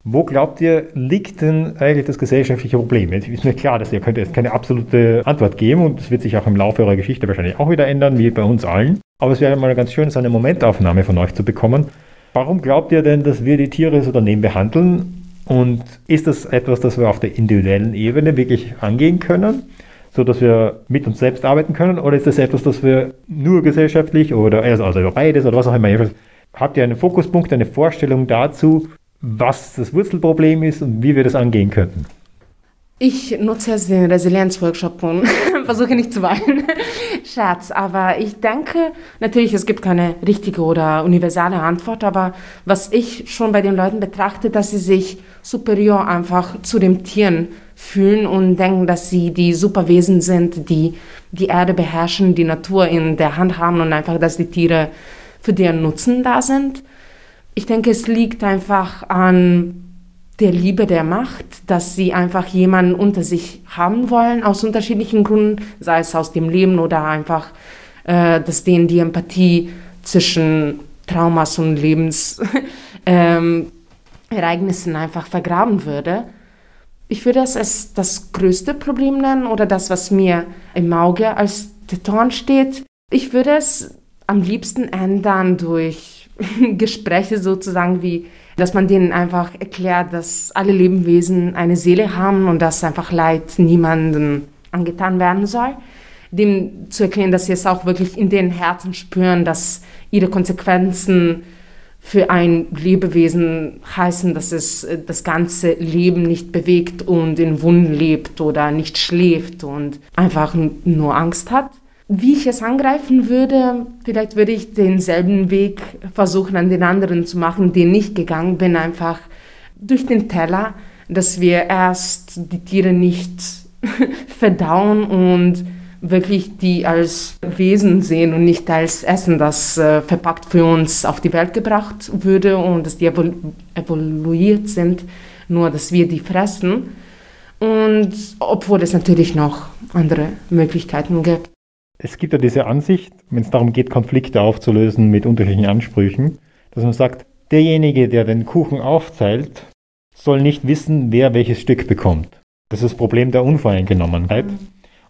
Wo glaubt ihr, liegt denn eigentlich das gesellschaftliche Problem? Jetzt ist mir klar, dass ihr könnt jetzt keine absolute Antwort geben und das wird sich auch im Laufe eurer Geschichte wahrscheinlich auch wieder ändern, wie bei uns allen. Aber es wäre mal ganz schön, so eine Momentaufnahme von euch zu bekommen, Warum glaubt ihr denn, dass wir die Tiere so daneben behandeln? Und ist das etwas, das wir auf der individuellen Ebene wirklich angehen können, so dass wir mit uns selbst arbeiten können? Oder ist das etwas, das wir nur gesellschaftlich oder also, also über beides oder was auch immer? Habt ihr einen Fokuspunkt, eine Vorstellung dazu, was das Wurzelproblem ist und wie wir das angehen könnten. Ich nutze jetzt den Resilienzworkshop und versuche nicht zu weinen. Scherz, aber ich denke, natürlich, es gibt keine richtige oder universale Antwort, aber was ich schon bei den Leuten betrachte, dass sie sich superior einfach zu den Tieren fühlen und denken, dass sie die Superwesen sind, die die Erde beherrschen, die Natur in der Hand haben und einfach, dass die Tiere für deren Nutzen da sind. Ich denke, es liegt einfach an der Liebe der Macht, dass sie einfach jemanden unter sich haben wollen, aus unterschiedlichen Gründen, sei es aus dem Leben oder einfach, äh, dass denen die Empathie zwischen Traumas und Lebensereignissen ähm, einfach vergraben würde. Ich würde es als das größte Problem nennen oder das, was mir im Auge als Teton steht. Ich würde es am liebsten ändern durch Gespräche sozusagen wie dass man denen einfach erklärt, dass alle Lebewesen eine Seele haben und dass einfach Leid niemandem angetan werden soll. Dem zu erklären, dass sie es auch wirklich in den Herzen spüren, dass ihre Konsequenzen für ein Lebewesen heißen, dass es äh, das ganze Leben nicht bewegt und in Wunden lebt oder nicht schläft und einfach nur Angst hat. Wie ich es angreifen würde, vielleicht würde ich denselben Weg versuchen, an den anderen zu machen, den ich gegangen bin, einfach durch den Teller, dass wir erst die Tiere nicht verdauen und wirklich die als Wesen sehen und nicht als Essen, das äh, verpackt für uns auf die Welt gebracht würde und dass die evolu evoluiert sind, nur dass wir die fressen. Und obwohl es natürlich noch andere Möglichkeiten gibt es gibt ja diese Ansicht, wenn es darum geht, Konflikte aufzulösen mit unterschiedlichen Ansprüchen, dass man sagt, derjenige, der den Kuchen aufzählt, soll nicht wissen, wer welches Stück bekommt. Das ist das Problem der Unvoreingenommenheit. Mhm.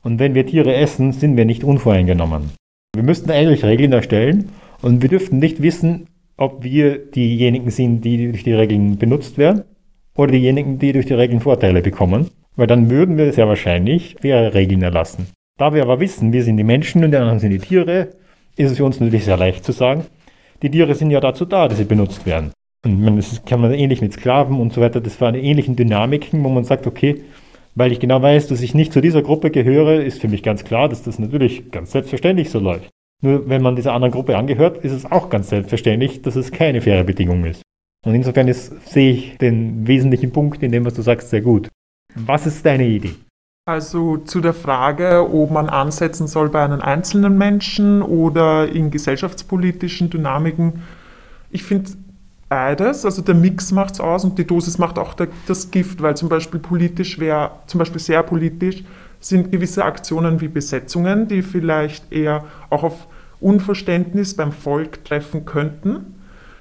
Und wenn wir Tiere essen, sind wir nicht unvoreingenommen. Wir müssten eigentlich Regeln erstellen und wir dürften nicht wissen, ob wir diejenigen sind, die durch die Regeln benutzt werden oder diejenigen, die durch die Regeln Vorteile bekommen, weil dann würden wir sehr wahrscheinlich faire Regeln erlassen. Da wir aber wissen, wir sind die Menschen und die anderen sind die Tiere, ist es für uns natürlich sehr leicht zu sagen, die Tiere sind ja dazu da, dass sie benutzt werden. Und man, das kann man ähnlich mit Sklaven und so weiter, das waren ähnlichen Dynamiken, wo man sagt, okay, weil ich genau weiß, dass ich nicht zu dieser Gruppe gehöre, ist für mich ganz klar, dass das natürlich ganz selbstverständlich so läuft. Nur wenn man dieser anderen Gruppe angehört, ist es auch ganz selbstverständlich, dass es keine faire Bedingung ist. Und insofern ist, sehe ich den wesentlichen Punkt in dem, was du sagst, sehr gut. Was ist deine Idee? Also zu der Frage, ob man ansetzen soll bei einem einzelnen Menschen oder in gesellschaftspolitischen Dynamiken. Ich finde beides, also der Mix macht es aus und die Dosis macht auch der, das Gift, weil zum Beispiel politisch wäre, zum Beispiel sehr politisch, sind gewisse Aktionen wie Besetzungen, die vielleicht eher auch auf Unverständnis beim Volk treffen könnten.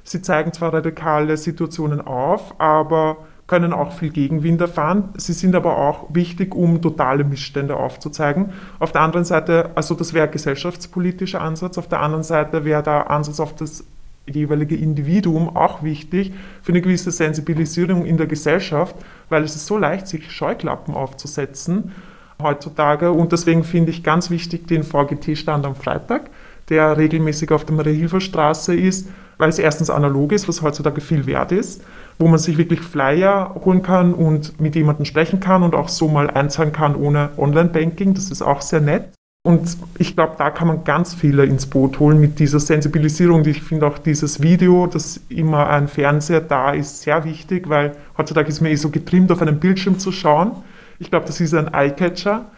Sie zeigen zwar radikale Situationen auf, aber können auch viel Gegenwind erfahren. Sie sind aber auch wichtig, um totale Missstände aufzuzeigen. Auf der anderen Seite, also das wäre gesellschaftspolitischer Ansatz, auf der anderen Seite wäre der Ansatz auf das jeweilige Individuum auch wichtig für eine gewisse Sensibilisierung in der Gesellschaft, weil es ist so leicht, sich Scheuklappen aufzusetzen heutzutage. Und deswegen finde ich ganz wichtig den VGT-Stand am Freitag, der regelmäßig auf der Marie-Hilfer-Straße ist, weil es erstens analog ist, was heutzutage viel wert ist wo man sich wirklich Flyer holen kann und mit jemandem sprechen kann und auch so mal einzahlen kann ohne Online-Banking. Das ist auch sehr nett. Und ich glaube, da kann man ganz viele ins Boot holen mit dieser Sensibilisierung. Ich finde auch dieses Video, dass immer ein Fernseher da ist, sehr wichtig, weil heutzutage ist man eh so getrimmt, auf einem Bildschirm zu schauen. Ich glaube, das ist ein Eyecatcher.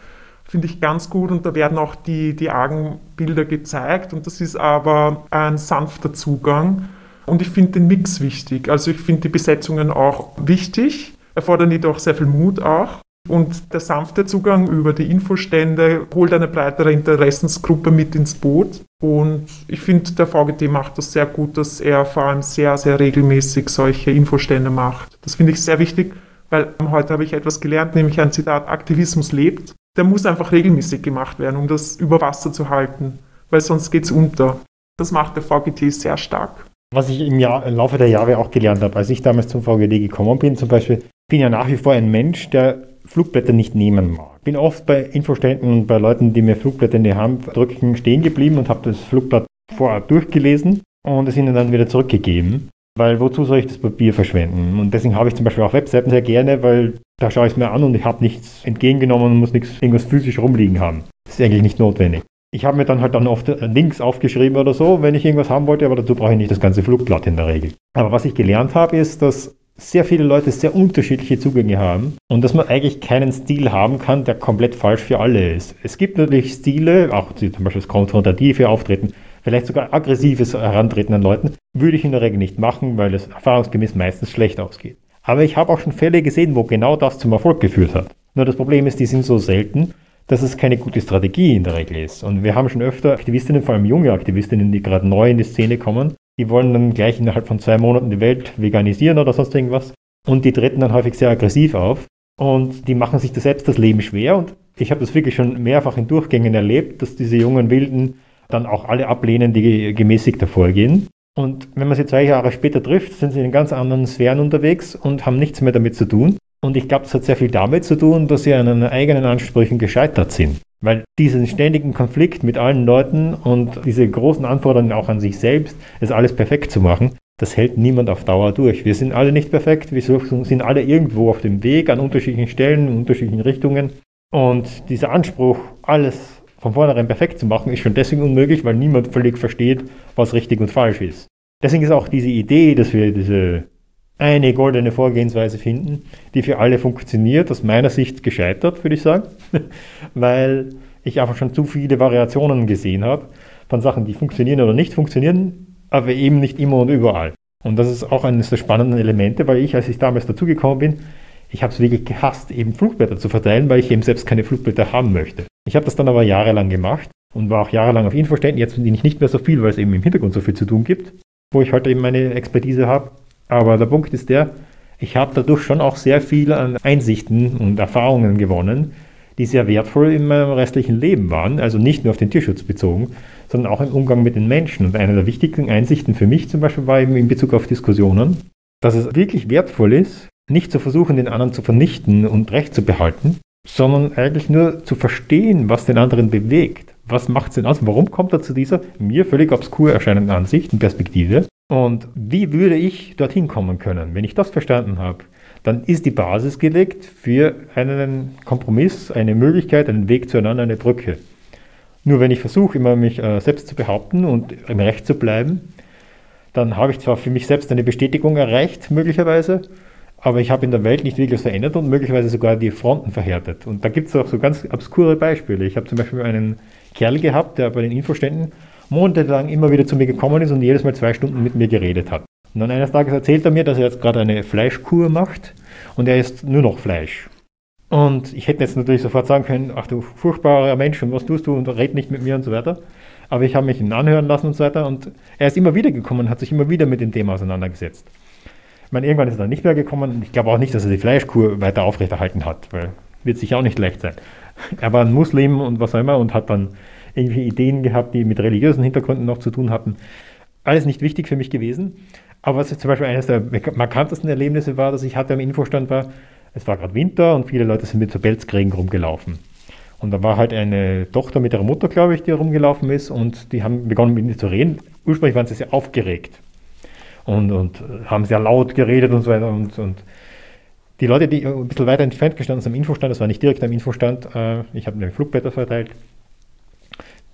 Finde ich ganz gut und da werden auch die, die argen gezeigt und das ist aber ein sanfter Zugang und ich finde den Mix wichtig. Also ich finde die Besetzungen auch wichtig, erfordern jedoch sehr viel Mut auch. Und der sanfte Zugang über die Infostände holt eine breitere Interessensgruppe mit ins Boot. Und ich finde, der VGT macht das sehr gut, dass er vor allem sehr, sehr regelmäßig solche Infostände macht. Das finde ich sehr wichtig, weil heute habe ich etwas gelernt, nämlich ein Zitat, Aktivismus lebt. Der muss einfach regelmäßig gemacht werden, um das über Wasser zu halten, weil sonst geht es unter. Das macht der VGT sehr stark. Was ich im, Jahr, im, Laufe der Jahre auch gelernt habe, als ich damals zum VGD gekommen bin, zum Beispiel, bin ja nach wie vor ein Mensch, der Flugblätter nicht nehmen mag. Bin oft bei Infoständen und bei Leuten, die mir Flugblätter in die Hand drücken, stehen geblieben und habe das Flugblatt vorher durchgelesen und es ihnen dann wieder zurückgegeben. Weil wozu soll ich das Papier verschwenden? Und deswegen habe ich zum Beispiel auch Webseiten sehr gerne, weil da schaue ich es mir an und ich habe nichts entgegengenommen und muss nichts irgendwas physisch rumliegen haben. Das ist eigentlich nicht notwendig. Ich habe mir dann halt dann oft Links aufgeschrieben oder so, wenn ich irgendwas haben wollte, aber dazu brauche ich nicht das ganze Flugblatt in der Regel. Aber was ich gelernt habe, ist, dass sehr viele Leute sehr unterschiedliche Zugänge haben und dass man eigentlich keinen Stil haben kann, der komplett falsch für alle ist. Es gibt natürlich Stile, auch zum Beispiel das konfrontative Auftreten, vielleicht sogar aggressives Herantreten an Leuten, würde ich in der Regel nicht machen, weil es erfahrungsgemäß meistens schlecht ausgeht. Aber ich habe auch schon Fälle gesehen, wo genau das zum Erfolg geführt hat. Nur das Problem ist, die sind so selten, dass es keine gute Strategie in der Regel ist. Und wir haben schon öfter Aktivistinnen, vor allem junge Aktivistinnen, die gerade neu in die Szene kommen, die wollen dann gleich innerhalb von zwei Monaten die Welt veganisieren oder sonst irgendwas. Und die treten dann häufig sehr aggressiv auf. Und die machen sich da selbst das Leben schwer. Und ich habe das wirklich schon mehrfach in Durchgängen erlebt, dass diese jungen Wilden dann auch alle ablehnen, die gemäßigt vorgehen. Und wenn man sie zwei Jahre später trifft, sind sie in ganz anderen Sphären unterwegs und haben nichts mehr damit zu tun. Und ich glaube, das hat sehr viel damit zu tun, dass sie an ihren eigenen Ansprüchen gescheitert sind. Weil diesen ständigen Konflikt mit allen Leuten und diese großen Anforderungen auch an sich selbst, es alles perfekt zu machen, das hält niemand auf Dauer durch. Wir sind alle nicht perfekt, wir sind alle irgendwo auf dem Weg an unterschiedlichen Stellen, in unterschiedlichen Richtungen. Und dieser Anspruch, alles von vornherein perfekt zu machen, ist schon deswegen unmöglich, weil niemand völlig versteht, was richtig und falsch ist. Deswegen ist auch diese Idee, dass wir diese eine goldene Vorgehensweise finden, die für alle funktioniert, aus meiner Sicht gescheitert, würde ich sagen, weil ich einfach schon zu viele Variationen gesehen habe von Sachen, die funktionieren oder nicht funktionieren, aber eben nicht immer und überall. Und das ist auch eines der spannenden Elemente, weil ich, als ich damals dazugekommen bin, ich habe es wirklich gehasst, eben Flugblätter zu verteilen, weil ich eben selbst keine Flugblätter haben möchte. Ich habe das dann aber jahrelang gemacht und war auch jahrelang auf Infoständen. Jetzt bin ich nicht mehr so viel, weil es eben im Hintergrund so viel zu tun gibt, wo ich heute eben meine Expertise habe. Aber der Punkt ist der, ich habe dadurch schon auch sehr viel an Einsichten und Erfahrungen gewonnen, die sehr wertvoll in meinem restlichen Leben waren. Also nicht nur auf den Tierschutz bezogen, sondern auch im Umgang mit den Menschen. Und eine der wichtigsten Einsichten für mich zum Beispiel war eben in Bezug auf Diskussionen, dass es wirklich wertvoll ist, nicht zu versuchen, den anderen zu vernichten und Recht zu behalten, sondern eigentlich nur zu verstehen, was den anderen bewegt. Was macht es denn aus? Warum kommt er zu dieser mir völlig obskur erscheinenden Ansicht und Perspektive? Und wie würde ich dorthin kommen können? Wenn ich das verstanden habe, dann ist die Basis gelegt für einen Kompromiss, eine Möglichkeit, einen Weg zueinander, eine Brücke. Nur wenn ich versuche, immer mich äh, selbst zu behaupten und im Recht zu bleiben, dann habe ich zwar für mich selbst eine Bestätigung erreicht, möglicherweise, aber ich habe in der Welt nicht wirklich was verändert und möglicherweise sogar die Fronten verhärtet. Und da gibt es auch so ganz obskure Beispiele. Ich habe zum Beispiel einen Kerl gehabt, der bei den Infoständen monatelang immer wieder zu mir gekommen ist und jedes Mal zwei Stunden mit mir geredet hat. Und dann eines Tages erzählt er mir, dass er jetzt gerade eine Fleischkur macht und er isst nur noch Fleisch. Und ich hätte jetzt natürlich sofort sagen können, ach du furchtbarer Mensch und was tust du und red nicht mit mir und so weiter. Aber ich habe mich ihn anhören lassen und so weiter und er ist immer wieder gekommen, hat sich immer wieder mit dem Thema auseinandergesetzt. Ich meine, irgendwann ist er dann nicht mehr gekommen und ich glaube auch nicht, dass er die Fleischkur weiter aufrechterhalten hat, weil wird sicher auch nicht leicht sein. Er war ein Muslim und was auch immer und hat dann irgendwie Ideen gehabt, die mit religiösen Hintergründen noch zu tun hatten. Alles nicht wichtig für mich gewesen. Aber was zum Beispiel eines der markantesten Erlebnisse war, dass ich hatte am Infostand war, es war gerade Winter und viele Leute sind mit so Pelzkriegen rumgelaufen. Und da war halt eine Tochter mit ihrer Mutter, glaube ich, die rumgelaufen ist und die haben begonnen mit mir zu reden. Ursprünglich waren sie sehr aufgeregt und, und haben sehr laut geredet und so weiter. Und, und die Leute, die ein bisschen weiter entfernt gestanden sind am Infostand, das war nicht direkt am Infostand, äh, ich habe eine Flugblätter verteilt,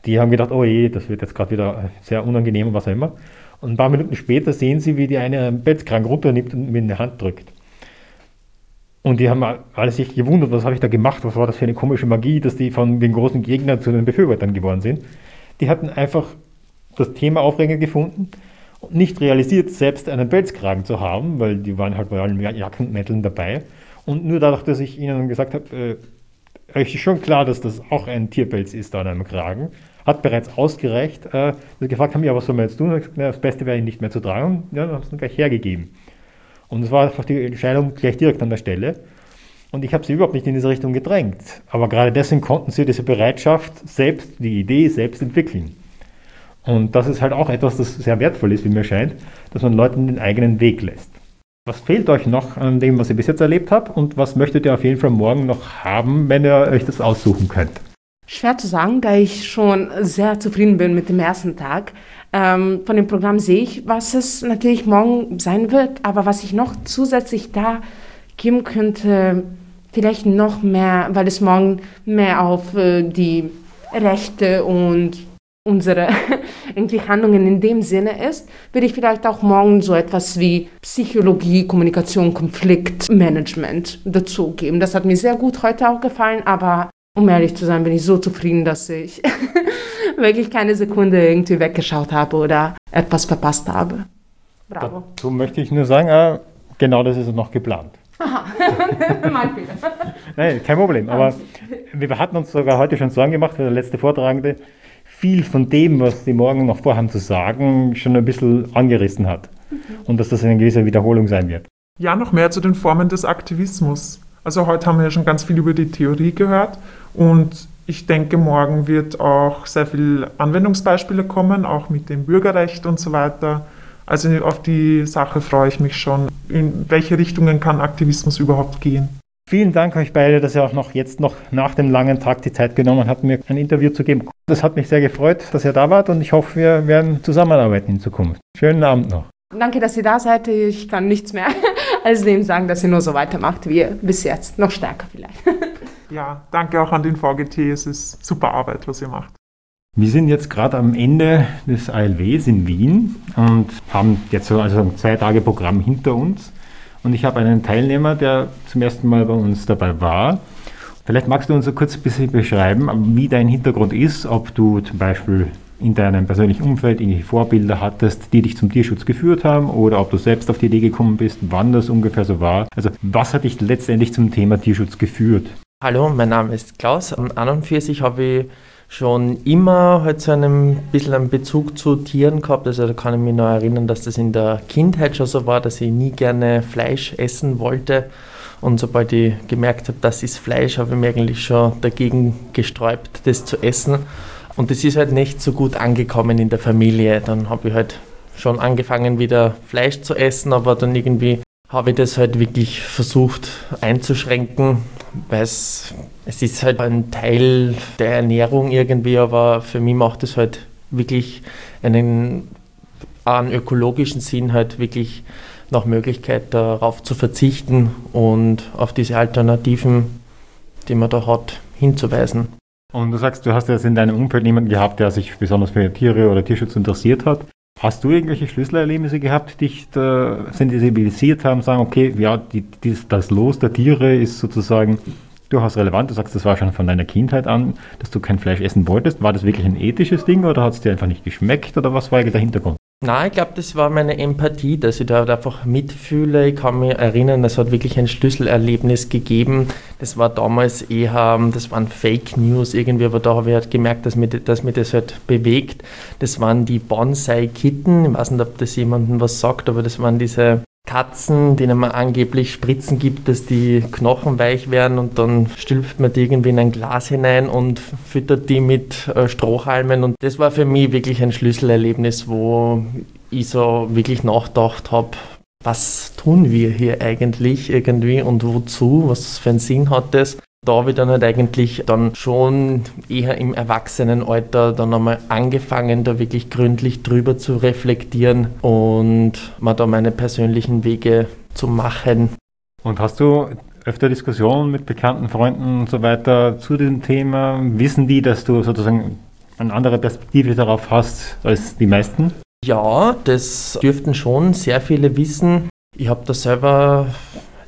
die haben gedacht, oh je, das wird jetzt gerade wieder sehr unangenehm und was auch immer. Und ein paar Minuten später sehen sie, wie die eine einen Bettkrank runternimmt und mir in die Hand drückt. Und die haben alle sich gewundert, was habe ich da gemacht, was war das für eine komische Magie, dass die von den großen Gegnern zu den Befürwortern geworden sind. Die hatten einfach das Thema aufregend gefunden und nicht realisiert, selbst einen Pelzkragen zu haben, weil die waren halt bei allen Jacken und Mänteln dabei. Und nur dadurch, dass ich ihnen gesagt habe, äh, euch ist schon klar, dass das auch ein Tierpelz ist an einem Kragen, hat bereits ausgereicht. Äh, gefragt haben, ja, was soll man jetzt tun? Gesagt, na, das Beste wäre ihn nicht mehr zu tragen. Ja, dann haben sie ihn gleich hergegeben. Und es war einfach die Entscheidung gleich direkt an der Stelle. Und ich habe sie überhaupt nicht in diese Richtung gedrängt. Aber gerade deswegen konnten sie diese Bereitschaft, selbst die Idee selbst entwickeln. Und das ist halt auch etwas, das sehr wertvoll ist, wie mir scheint, dass man Leuten den eigenen Weg lässt. Was fehlt euch noch an dem, was ihr bis jetzt erlebt habt? Und was möchtet ihr auf jeden Fall morgen noch haben, wenn ihr euch das aussuchen könnt? Schwer zu sagen, da ich schon sehr zufrieden bin mit dem ersten Tag. Ähm, von dem Programm sehe ich, was es natürlich morgen sein wird, aber was ich noch zusätzlich da geben könnte, vielleicht noch mehr, weil es morgen mehr auf äh, die Rechte und unsere irgendwie Handlungen in dem Sinne ist, würde ich vielleicht auch morgen so etwas wie Psychologie, Kommunikation, Konfliktmanagement dazugeben. Das hat mir sehr gut heute auch gefallen, aber um ehrlich zu sein, bin ich so zufrieden, dass ich wirklich keine Sekunde irgendwie weggeschaut habe oder etwas verpasst habe. Bravo. Dazu möchte ich nur sagen, äh, genau das ist noch geplant. Aha, mein Fehler. Nein, kein Problem. Aber wir hatten uns sogar heute schon Sorgen gemacht, weil der letzte Vortragende viel von dem, was die morgen noch vorhaben zu sagen, schon ein bisschen angerissen hat. Und dass das eine gewisse Wiederholung sein wird. Ja, noch mehr zu den Formen des Aktivismus. Also heute haben wir ja schon ganz viel über die Theorie gehört und ich denke, morgen wird auch sehr viel Anwendungsbeispiele kommen, auch mit dem Bürgerrecht und so weiter. Also auf die Sache freue ich mich schon. In welche Richtungen kann Aktivismus überhaupt gehen? Vielen Dank euch beide, dass ihr auch noch jetzt noch nach dem langen Tag die Zeit genommen habt, mir ein Interview zu geben. Das hat mich sehr gefreut, dass ihr da wart und ich hoffe, wir werden zusammenarbeiten in Zukunft. Schönen Abend noch. Danke, dass ihr da seid. Ich kann nichts mehr als dem sagen, dass ihr nur so weitermacht wie bis jetzt. Noch stärker vielleicht. Ja, danke auch an den VGT. Es ist super Arbeit, was ihr macht. Wir sind jetzt gerade am Ende des ALWs in Wien und haben jetzt so also ein zwei Tage Programm hinter uns. Und ich habe einen Teilnehmer, der zum ersten Mal bei uns dabei war. Vielleicht magst du uns so kurz ein bisschen beschreiben, wie dein Hintergrund ist, ob du zum Beispiel in deinem persönlichen Umfeld irgendwelche Vorbilder hattest, die dich zum Tierschutz geführt haben oder ob du selbst auf die Idee gekommen bist, wann das ungefähr so war. Also was hat dich letztendlich zum Thema Tierschutz geführt? Hallo, mein Name ist Klaus. An und für sich habe ich schon immer halt so einen bisschen einen Bezug zu Tieren gehabt. Also da kann ich mich noch erinnern, dass das in der Kindheit schon so war, dass ich nie gerne Fleisch essen wollte. Und sobald ich gemerkt habe, das ist Fleisch, habe ich mich eigentlich schon dagegen gesträubt, das zu essen. Und das ist halt nicht so gut angekommen in der Familie. Dann habe ich halt schon angefangen, wieder Fleisch zu essen, aber dann irgendwie habe ich das halt wirklich versucht einzuschränken, weil es, ist halt ein Teil der Ernährung irgendwie, aber für mich macht es halt wirklich einen, einen ökologischen Sinn halt wirklich nach Möglichkeit darauf zu verzichten und auf diese Alternativen, die man da hat, hinzuweisen. Und du sagst, du hast jetzt in deinem Umfeld jemanden gehabt, der sich besonders für Tiere oder Tierschutz interessiert hat. Hast du irgendwelche Schlüsselerlebnisse gehabt, die dich da sensibilisiert haben, sagen, okay, ja, die, die, das Los der Tiere ist sozusagen durchaus relevant. Du sagst, das war schon von deiner Kindheit an, dass du kein Fleisch essen wolltest. War das wirklich ein ethisches Ding oder hat es dir einfach nicht geschmeckt oder was war der Hintergrund? Nein, ich glaube, das war meine Empathie, dass ich da einfach mitfühle. Ich kann mich erinnern, es hat wirklich ein Schlüsselerlebnis gegeben. Das war damals eher, das waren Fake News irgendwie, aber da habe ich halt gemerkt, dass mich, dass mich das halt bewegt. Das waren die Bonsai-Kitten. Ich weiß nicht, ob das jemandem was sagt, aber das waren diese Katzen, denen man angeblich Spritzen gibt, dass die Knochen weich werden und dann stülpt man die irgendwie in ein Glas hinein und füttert die mit äh, Strohhalmen. Und das war für mich wirklich ein Schlüsselerlebnis, wo ich so wirklich nachgedacht habe, was tun wir hier eigentlich irgendwie und wozu, was für einen Sinn hat das? Da habe ich dann halt eigentlich dann schon eher im Erwachsenenalter dann einmal angefangen, da wirklich gründlich drüber zu reflektieren und mal da meine persönlichen Wege zu machen. Und hast du öfter Diskussionen mit bekannten Freunden und so weiter zu dem Thema? Wissen die, dass du sozusagen eine andere Perspektive darauf hast als die meisten? Ja, das dürften schon sehr viele wissen. Ich habe da selber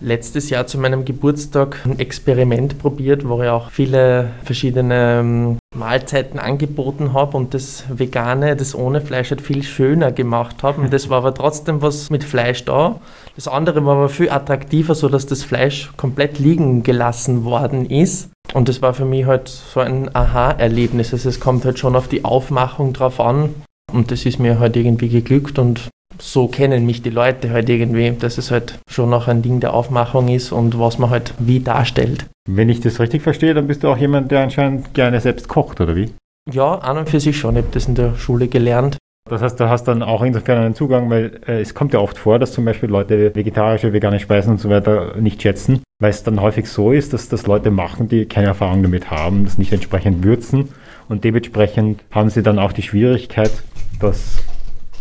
letztes Jahr zu meinem Geburtstag ein Experiment probiert, wo ich auch viele verschiedene ähm, Mahlzeiten angeboten habe und das Vegane, das ohne Fleisch halt viel schöner gemacht habe. Und das war aber trotzdem was mit Fleisch da. Das andere war aber viel attraktiver, sodass das Fleisch komplett liegen gelassen worden ist. Und das war für mich halt so ein Aha-Erlebnis. Also es kommt halt schon auf die Aufmachung drauf an. Und das ist mir halt irgendwie geglückt und so kennen mich die Leute halt irgendwie, dass es halt schon noch ein Ding der Aufmachung ist und was man halt wie darstellt. Wenn ich das richtig verstehe, dann bist du auch jemand, der anscheinend gerne selbst kocht, oder wie? Ja, an und für sich schon. Ich habe das in der Schule gelernt. Das heißt, du hast dann auch insofern einen Zugang, weil äh, es kommt ja oft vor, dass zum Beispiel Leute vegetarische, vegane Speisen und so weiter nicht schätzen, weil es dann häufig so ist, dass das Leute machen, die keine Erfahrung damit haben, das nicht entsprechend würzen und dementsprechend haben sie dann auch die Schwierigkeit, das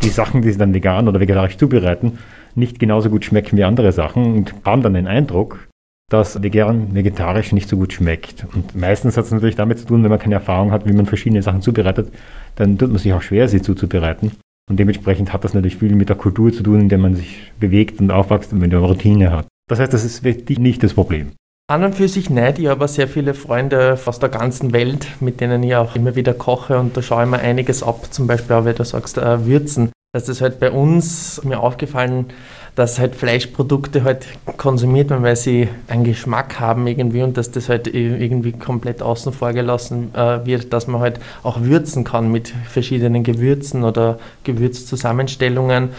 die Sachen, die sie dann vegan oder vegetarisch zubereiten, nicht genauso gut schmecken wie andere Sachen und haben dann den Eindruck, dass vegan vegetarisch nicht so gut schmeckt. Und meistens hat es natürlich damit zu tun, wenn man keine Erfahrung hat, wie man verschiedene Sachen zubereitet, dann tut man sich auch schwer, sie zuzubereiten. Und dementsprechend hat das natürlich viel mit der Kultur zu tun, in der man sich bewegt und aufwächst und wenn man eine Routine hat. Das heißt, das ist wirklich nicht das Problem. An und für sich nicht. Ich habe sehr viele Freunde aus der ganzen Welt, mit denen ich auch immer wieder koche und da schaue ich mir einiges ab. Zum Beispiel auch, wie du sagst, äh, Würzen. Das ist halt bei uns mir aufgefallen, dass halt Fleischprodukte halt konsumiert werden, weil sie einen Geschmack haben irgendwie und dass das halt irgendwie komplett außen vor gelassen äh, wird, dass man halt auch würzen kann mit verschiedenen Gewürzen oder Gewürzzusammenstellungen.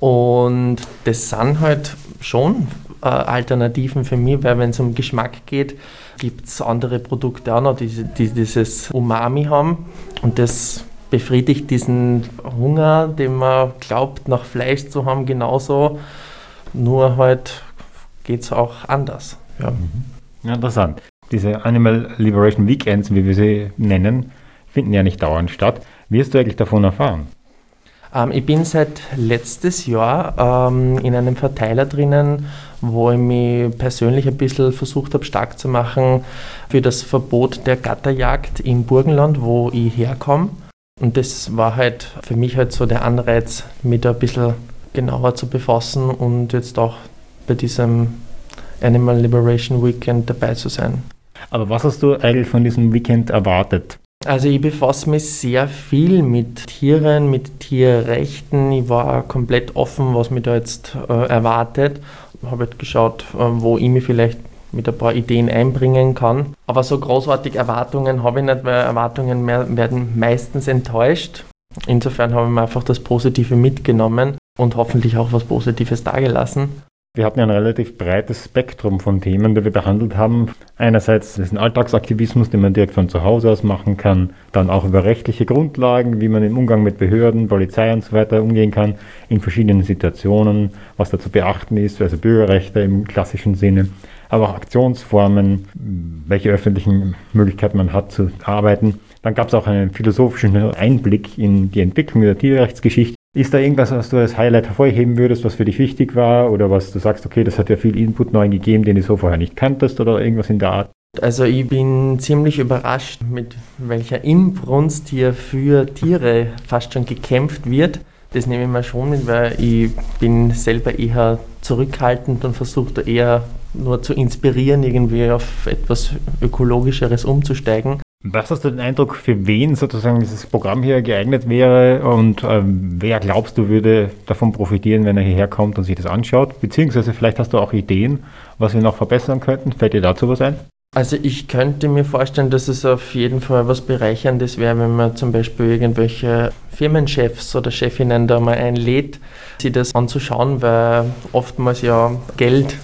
Und das sind halt schon Alternativen für mich, weil wenn es um Geschmack geht, gibt es andere Produkte auch noch, die, die dieses Umami haben und das befriedigt diesen Hunger, den man glaubt, nach Fleisch zu haben, genauso. Nur halt geht es auch anders. Ja. Mhm. Interessant. Diese Animal Liberation Weekends, wie wir sie nennen, finden ja nicht dauernd statt. Wie hast du eigentlich davon erfahren? Ähm, ich bin seit letztes Jahr ähm, in einem Verteiler drinnen, wo ich mich persönlich ein bisschen versucht habe, stark zu machen für das Verbot der Gatterjagd im Burgenland, wo ich herkomme. Und das war halt für mich halt so der Anreiz, mich da ein bisschen genauer zu befassen und jetzt auch bei diesem Animal Liberation Weekend dabei zu sein. Aber was hast du eigentlich von diesem Weekend erwartet? Also ich befasse mich sehr viel mit Tieren, mit Tierrechten. Ich war komplett offen, was mich da jetzt äh, erwartet. Habe halt geschaut, äh, wo ich mich vielleicht mit ein paar Ideen einbringen kann. Aber so großartig Erwartungen habe ich nicht, weil Erwartungen werden meistens enttäuscht. Insofern habe ich mir einfach das Positive mitgenommen und hoffentlich auch was Positives dargelassen. Wir hatten ein relativ breites Spektrum von Themen, die wir behandelt haben. Einerseits diesen Alltagsaktivismus, den man direkt von zu Hause aus machen kann, dann auch über rechtliche Grundlagen, wie man im Umgang mit Behörden, Polizei und so weiter umgehen kann, in verschiedenen Situationen, was da zu beachten ist, also Bürgerrechte im klassischen Sinne, aber auch Aktionsformen, welche öffentlichen Möglichkeiten man hat zu arbeiten. Dann gab es auch einen philosophischen Einblick in die Entwicklung der Tierrechtsgeschichte ist da irgendwas, was du als Highlight hervorheben würdest, was für dich wichtig war oder was du sagst, okay, das hat ja viel Input neu gegeben, den du so vorher nicht kanntest oder irgendwas in der Art? Also ich bin ziemlich überrascht, mit welcher Inbrunst hier für Tiere fast schon gekämpft wird. Das nehme ich mir schon mit, weil ich bin selber eher zurückhaltend und versuche da eher nur zu inspirieren, irgendwie auf etwas Ökologischeres umzusteigen. Was hast du den Eindruck, für wen sozusagen dieses Programm hier geeignet wäre und ähm, wer glaubst du würde davon profitieren, wenn er hierher kommt und sich das anschaut? Beziehungsweise vielleicht hast du auch Ideen, was wir noch verbessern könnten. Fällt dir dazu was ein? Also ich könnte mir vorstellen, dass es auf jeden Fall was Bereicherndes wäre, wenn man zum Beispiel irgendwelche Firmenchefs oder Chefinnen da mal einlädt, sich das anzuschauen, weil oftmals ja Geld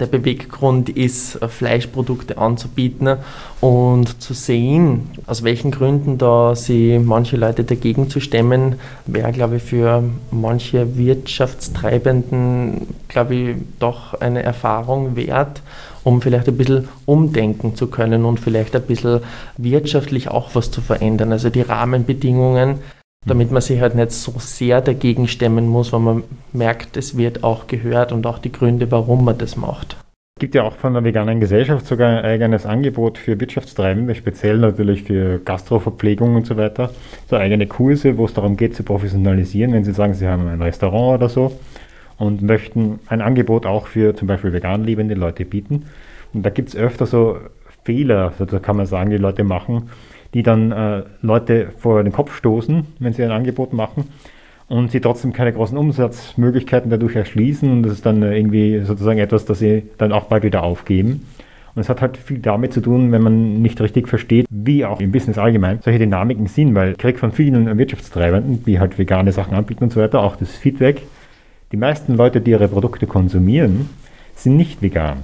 der Beweggrund ist, äh, Fleischprodukte anzubieten und zu sehen, aus welchen Gründen da sie manche Leute dagegen zu stemmen, wäre, glaube ich, für manche Wirtschaftstreibenden, glaube ich, doch eine Erfahrung wert, um vielleicht ein bisschen umdenken zu können und vielleicht ein bisschen wirtschaftlich auch was zu verändern. Also die Rahmenbedingungen damit man sich halt nicht so sehr dagegen stemmen muss, weil man merkt, es wird auch gehört und auch die Gründe, warum man das macht. Es gibt ja auch von der veganen Gesellschaft sogar ein eigenes Angebot für Wirtschaftstreibende, speziell natürlich für Gastroverpflegung und so weiter. So eigene Kurse, wo es darum geht, zu professionalisieren, wenn Sie sagen, Sie haben ein Restaurant oder so und möchten ein Angebot auch für zum Beispiel vegan lebende Leute bieten. Und da gibt es öfter so Fehler, so kann man sagen, die Leute machen, die dann äh, Leute vor den Kopf stoßen, wenn sie ein Angebot machen und sie trotzdem keine großen Umsatzmöglichkeiten dadurch erschließen und das ist dann äh, irgendwie sozusagen etwas, das sie dann auch bald wieder aufgeben. Und es hat halt viel damit zu tun, wenn man nicht richtig versteht, wie auch im Business allgemein solche Dynamiken sind, weil ich kriege von vielen Wirtschaftstreibenden, die halt vegane Sachen anbieten und so weiter, auch das Feedback, die meisten Leute, die ihre Produkte konsumieren, sind nicht vegan.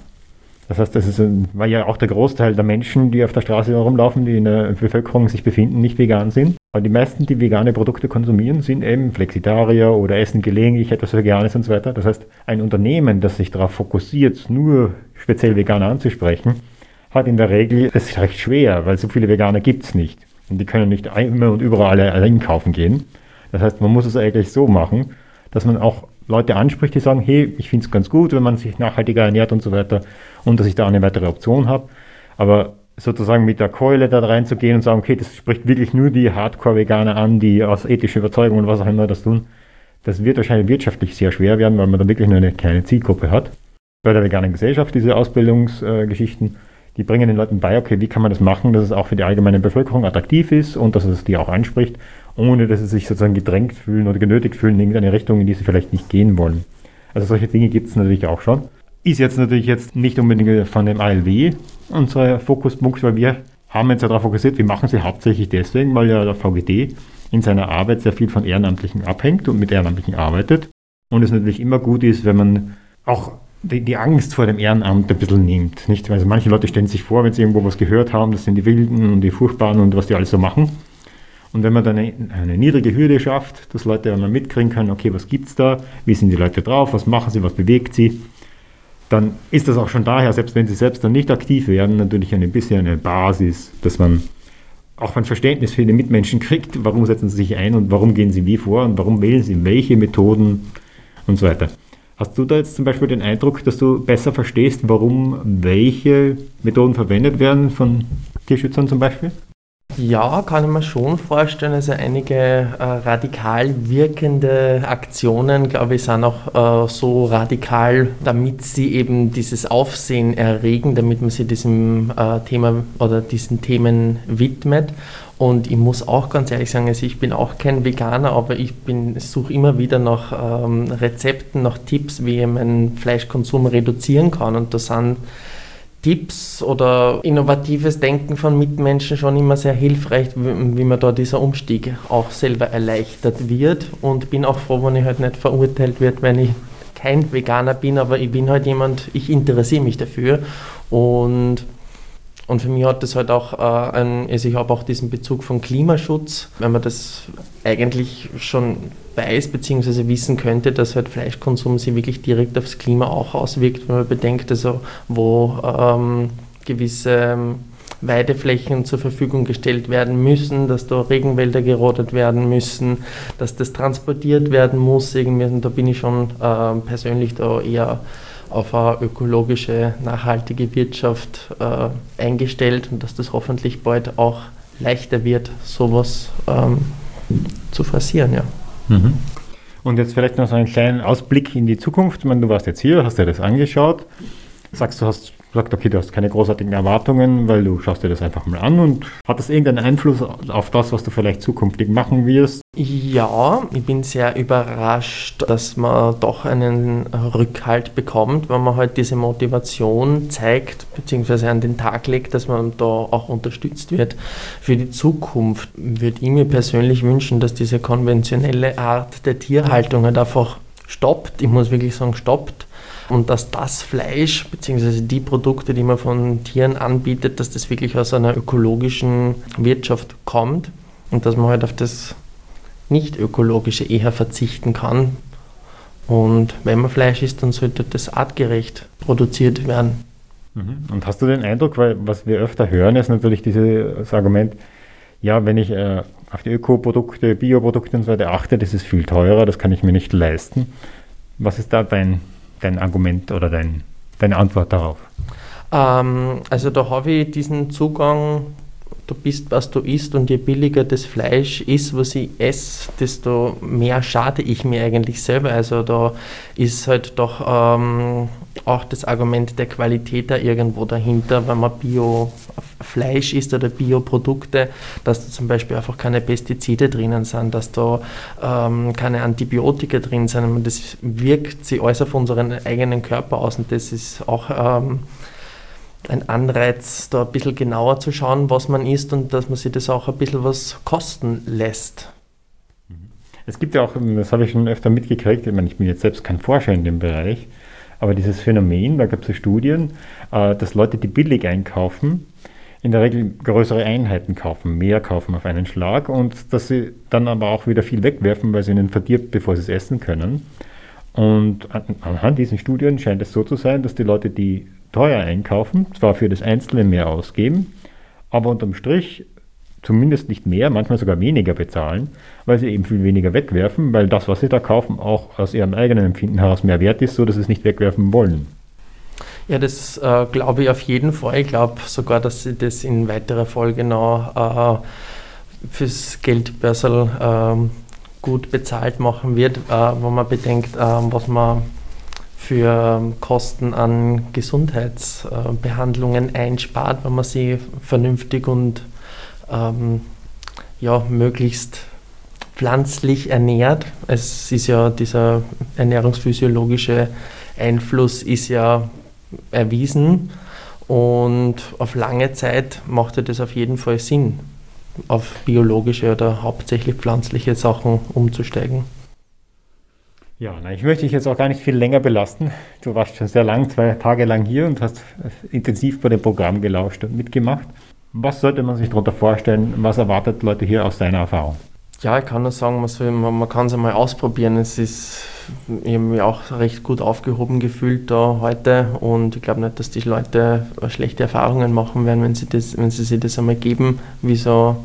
Das heißt, das ist, weil ja auch der Großteil der Menschen, die auf der Straße herumlaufen, die in der Bevölkerung sich befinden, nicht vegan sind. Aber die meisten, die vegane Produkte konsumieren, sind eben Flexitarier oder essen gelegentlich etwas Veganes und so weiter. Das heißt, ein Unternehmen, das sich darauf fokussiert, nur speziell Veganer anzusprechen, hat in der Regel es recht schwer, weil so viele Veganer gibt es nicht. Und die können nicht immer und überall einkaufen gehen. Das heißt, man muss es eigentlich so machen, dass man auch Leute anspricht, die sagen, hey, ich finde es ganz gut, wenn man sich nachhaltiger ernährt und so weiter und dass ich da eine weitere Option habe. Aber sozusagen mit der Keule da reinzugehen und sagen, okay, das spricht wirklich nur die Hardcore-Veganer an, die aus ethischer Überzeugung und was auch immer das tun, das wird wahrscheinlich wirtschaftlich sehr schwer werden, weil man da wirklich nur eine kleine Zielgruppe hat. Bei der veganen Gesellschaft, diese Ausbildungsgeschichten, äh, die bringen den Leuten bei, okay, wie kann man das machen, dass es auch für die allgemeine Bevölkerung attraktiv ist und dass es die auch anspricht, ohne dass sie sich sozusagen gedrängt fühlen oder genötigt fühlen in irgendeine Richtung, in die sie vielleicht nicht gehen wollen. Also solche Dinge gibt es natürlich auch schon. Ist jetzt natürlich jetzt nicht unbedingt von dem ALW unser Fokuspunkt, weil wir haben jetzt darauf fokussiert, wir machen sie hauptsächlich deswegen, weil ja der VGD in seiner Arbeit sehr viel von Ehrenamtlichen abhängt und mit Ehrenamtlichen arbeitet. Und es natürlich immer gut ist, wenn man auch die, die, Angst vor dem Ehrenamt ein bisschen nimmt. Nicht? Also manche Leute stellen sich vor, wenn sie irgendwo was gehört haben, das sind die Wilden und die Furchtbaren und was die alles so machen. Und wenn man dann eine, eine niedrige Hürde schafft, dass Leute einmal mitkriegen können, okay, was gibt es da, wie sind die Leute drauf, was machen sie, was bewegt sie, dann ist das auch schon daher, selbst wenn sie selbst dann nicht aktiv werden, natürlich ein bisschen eine Basis, dass man auch ein Verständnis für die Mitmenschen kriegt, warum setzen sie sich ein und warum gehen sie wie vor und warum wählen sie welche Methoden und so weiter. Hast du da jetzt zum Beispiel den Eindruck, dass du besser verstehst, warum welche Methoden verwendet werden von Tierschützern zum Beispiel? Ja, kann ich mir schon vorstellen. Also einige äh, radikal wirkende Aktionen, glaube ich, sind auch äh, so radikal, damit sie eben dieses Aufsehen erregen, damit man sich diesem äh, Thema oder diesen Themen widmet. Und ich muss auch ganz ehrlich sagen, also ich bin auch kein Veganer, aber ich suche immer wieder nach ähm, Rezepten, nach Tipps, wie ich meinen Fleischkonsum reduzieren kann. Und da sind Tipps oder innovatives Denken von Mitmenschen schon immer sehr hilfreich, wie man da dieser Umstieg auch selber erleichtert wird. Und bin auch froh, wenn ich halt nicht verurteilt wird, wenn ich kein Veganer bin, aber ich bin halt jemand, ich interessiere mich dafür. Und und für mich hat das halt auch äh, ein, also ich habe auch diesen Bezug von Klimaschutz, wenn man das eigentlich schon weiß bzw. wissen könnte, dass halt Fleischkonsum sich wirklich direkt aufs Klima auch auswirkt, wenn man bedenkt, also wo ähm, gewisse ähm, Weideflächen zur Verfügung gestellt werden müssen, dass da Regenwälder gerodet werden müssen, dass das transportiert werden muss irgendwie. Und da bin ich schon äh, persönlich da eher auf eine ökologische, nachhaltige Wirtschaft äh, eingestellt und dass das hoffentlich bald auch leichter wird, sowas ähm, zu forcieren. Ja. Mhm. Und jetzt vielleicht noch so einen kleinen Ausblick in die Zukunft. Ich meine, du warst jetzt hier, hast dir das angeschaut. Sagst du, hast gesagt, okay, du hast keine großartigen Erwartungen, weil du schaust dir das einfach mal an und hat das irgendeinen Einfluss auf das, was du vielleicht zukünftig machen wirst? Ja, ich bin sehr überrascht, dass man doch einen Rückhalt bekommt, wenn man halt diese Motivation zeigt, beziehungsweise an den Tag legt, dass man da auch unterstützt wird. Für die Zukunft würde ich mir persönlich wünschen, dass diese konventionelle Art der Tierhaltung halt einfach stoppt. Ich muss wirklich sagen, stoppt und dass das Fleisch bzw. die Produkte, die man von Tieren anbietet, dass das wirklich aus einer ökologischen Wirtschaft kommt und dass man halt auf das nicht ökologische eher verzichten kann. Und wenn man Fleisch isst, dann sollte das artgerecht produziert werden. Mhm. Und hast du den Eindruck, weil was wir öfter hören, ist natürlich dieses Argument, ja, wenn ich äh, auf die Ökoprodukte, Bioprodukte und so weiter achte, das ist viel teurer, das kann ich mir nicht leisten. Was ist da dein dein Argument oder dein, deine Antwort darauf? Ähm, also da habe ich diesen Zugang, du bist, was du isst und je billiger das Fleisch ist, was ich esse, desto mehr schade ich mir eigentlich selber. Also da ist halt doch ähm, auch das Argument der Qualität da irgendwo dahinter, wenn man Bio-Fleisch isst oder Bioprodukte, dass da zum Beispiel einfach keine Pestizide drinnen sind, dass da ähm, keine Antibiotika drin sind. Das wirkt sich alles auf unseren eigenen Körper aus und das ist auch ähm, ein Anreiz, da ein bisschen genauer zu schauen, was man isst und dass man sich das auch ein bisschen was kosten lässt. Es gibt ja auch, das habe ich schon öfter mitgekriegt, ich meine, ich bin jetzt selbst kein Forscher in dem Bereich, aber dieses Phänomen, da gab es Studien, äh, dass Leute, die billig einkaufen, in der Regel größere Einheiten kaufen, mehr kaufen auf einen Schlag und dass sie dann aber auch wieder viel wegwerfen, weil sie ihnen verdirbt, bevor sie es essen können. Und anhand diesen Studien scheint es so zu sein, dass die Leute, die teuer einkaufen, zwar für das Einzelne mehr ausgeben, aber unterm Strich zumindest nicht mehr, manchmal sogar weniger bezahlen, weil sie eben viel weniger wegwerfen, weil das, was sie da kaufen, auch aus ihrem eigenen Empfinden heraus mehr wert ist, so dass sie es nicht wegwerfen wollen. Ja, das äh, glaube ich auf jeden Fall. Ich glaube sogar, dass sie das in weiterer Folge noch äh, fürs Geldbörsel äh, gut bezahlt machen wird, äh, wo man bedenkt, äh, was man für Kosten an Gesundheitsbehandlungen einspart, wenn man sie vernünftig und ähm, ja, möglichst pflanzlich ernährt. Es ist ja dieser ernährungsphysiologische Einfluss ist ja erwiesen und auf lange Zeit machte das auf jeden Fall Sinn, auf biologische oder hauptsächlich pflanzliche Sachen umzusteigen. Ja, na, ich möchte dich jetzt auch gar nicht viel länger belasten. Du warst schon sehr lang, zwei Tage lang hier und hast intensiv bei dem Programm gelauscht und mitgemacht. Was sollte man sich darunter vorstellen? Was erwartet Leute hier aus deiner Erfahrung? Ja, ich kann nur sagen, man, soll, man, kann es einmal ausprobieren. Es ist, mich auch recht gut aufgehoben gefühlt da heute und ich glaube nicht, dass die Leute schlechte Erfahrungen machen werden, wenn sie, das, wenn sie sich das einmal geben, wie so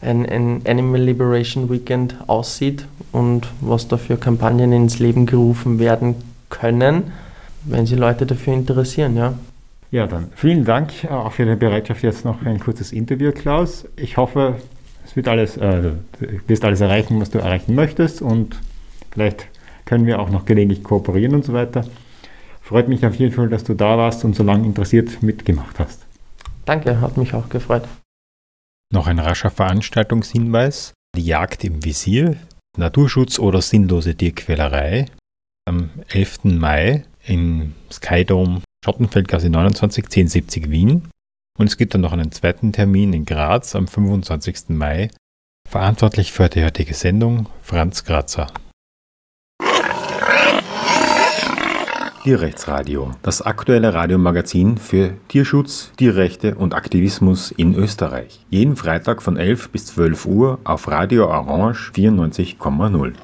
ein, ein Animal Liberation Weekend aussieht und was da für Kampagnen ins Leben gerufen werden können, wenn sich Leute dafür interessieren, ja. Ja, dann vielen Dank auch für deine Bereitschaft jetzt noch ein kurzes Interview, Klaus. Ich hoffe, es wird alles, äh, du wirst alles erreichen, was du erreichen möchtest und vielleicht können wir auch noch gelegentlich kooperieren und so weiter. Freut mich auf jeden Fall, dass du da warst und so lange interessiert mitgemacht hast. Danke, hat mich auch gefreut. Noch ein rascher Veranstaltungshinweis. Die Jagd im Visier, Naturschutz oder sinnlose Tierquälerei am 11. Mai im Skydome Schottenfeldgasse 29 1070 Wien. Und es gibt dann noch einen zweiten Termin in Graz am 25. Mai. Verantwortlich für die heutige Sendung Franz Grazer. Tierrechtsradio, das aktuelle Radiomagazin für Tierschutz, Tierrechte und Aktivismus in Österreich. Jeden Freitag von 11 bis 12 Uhr auf Radio Orange 94,0.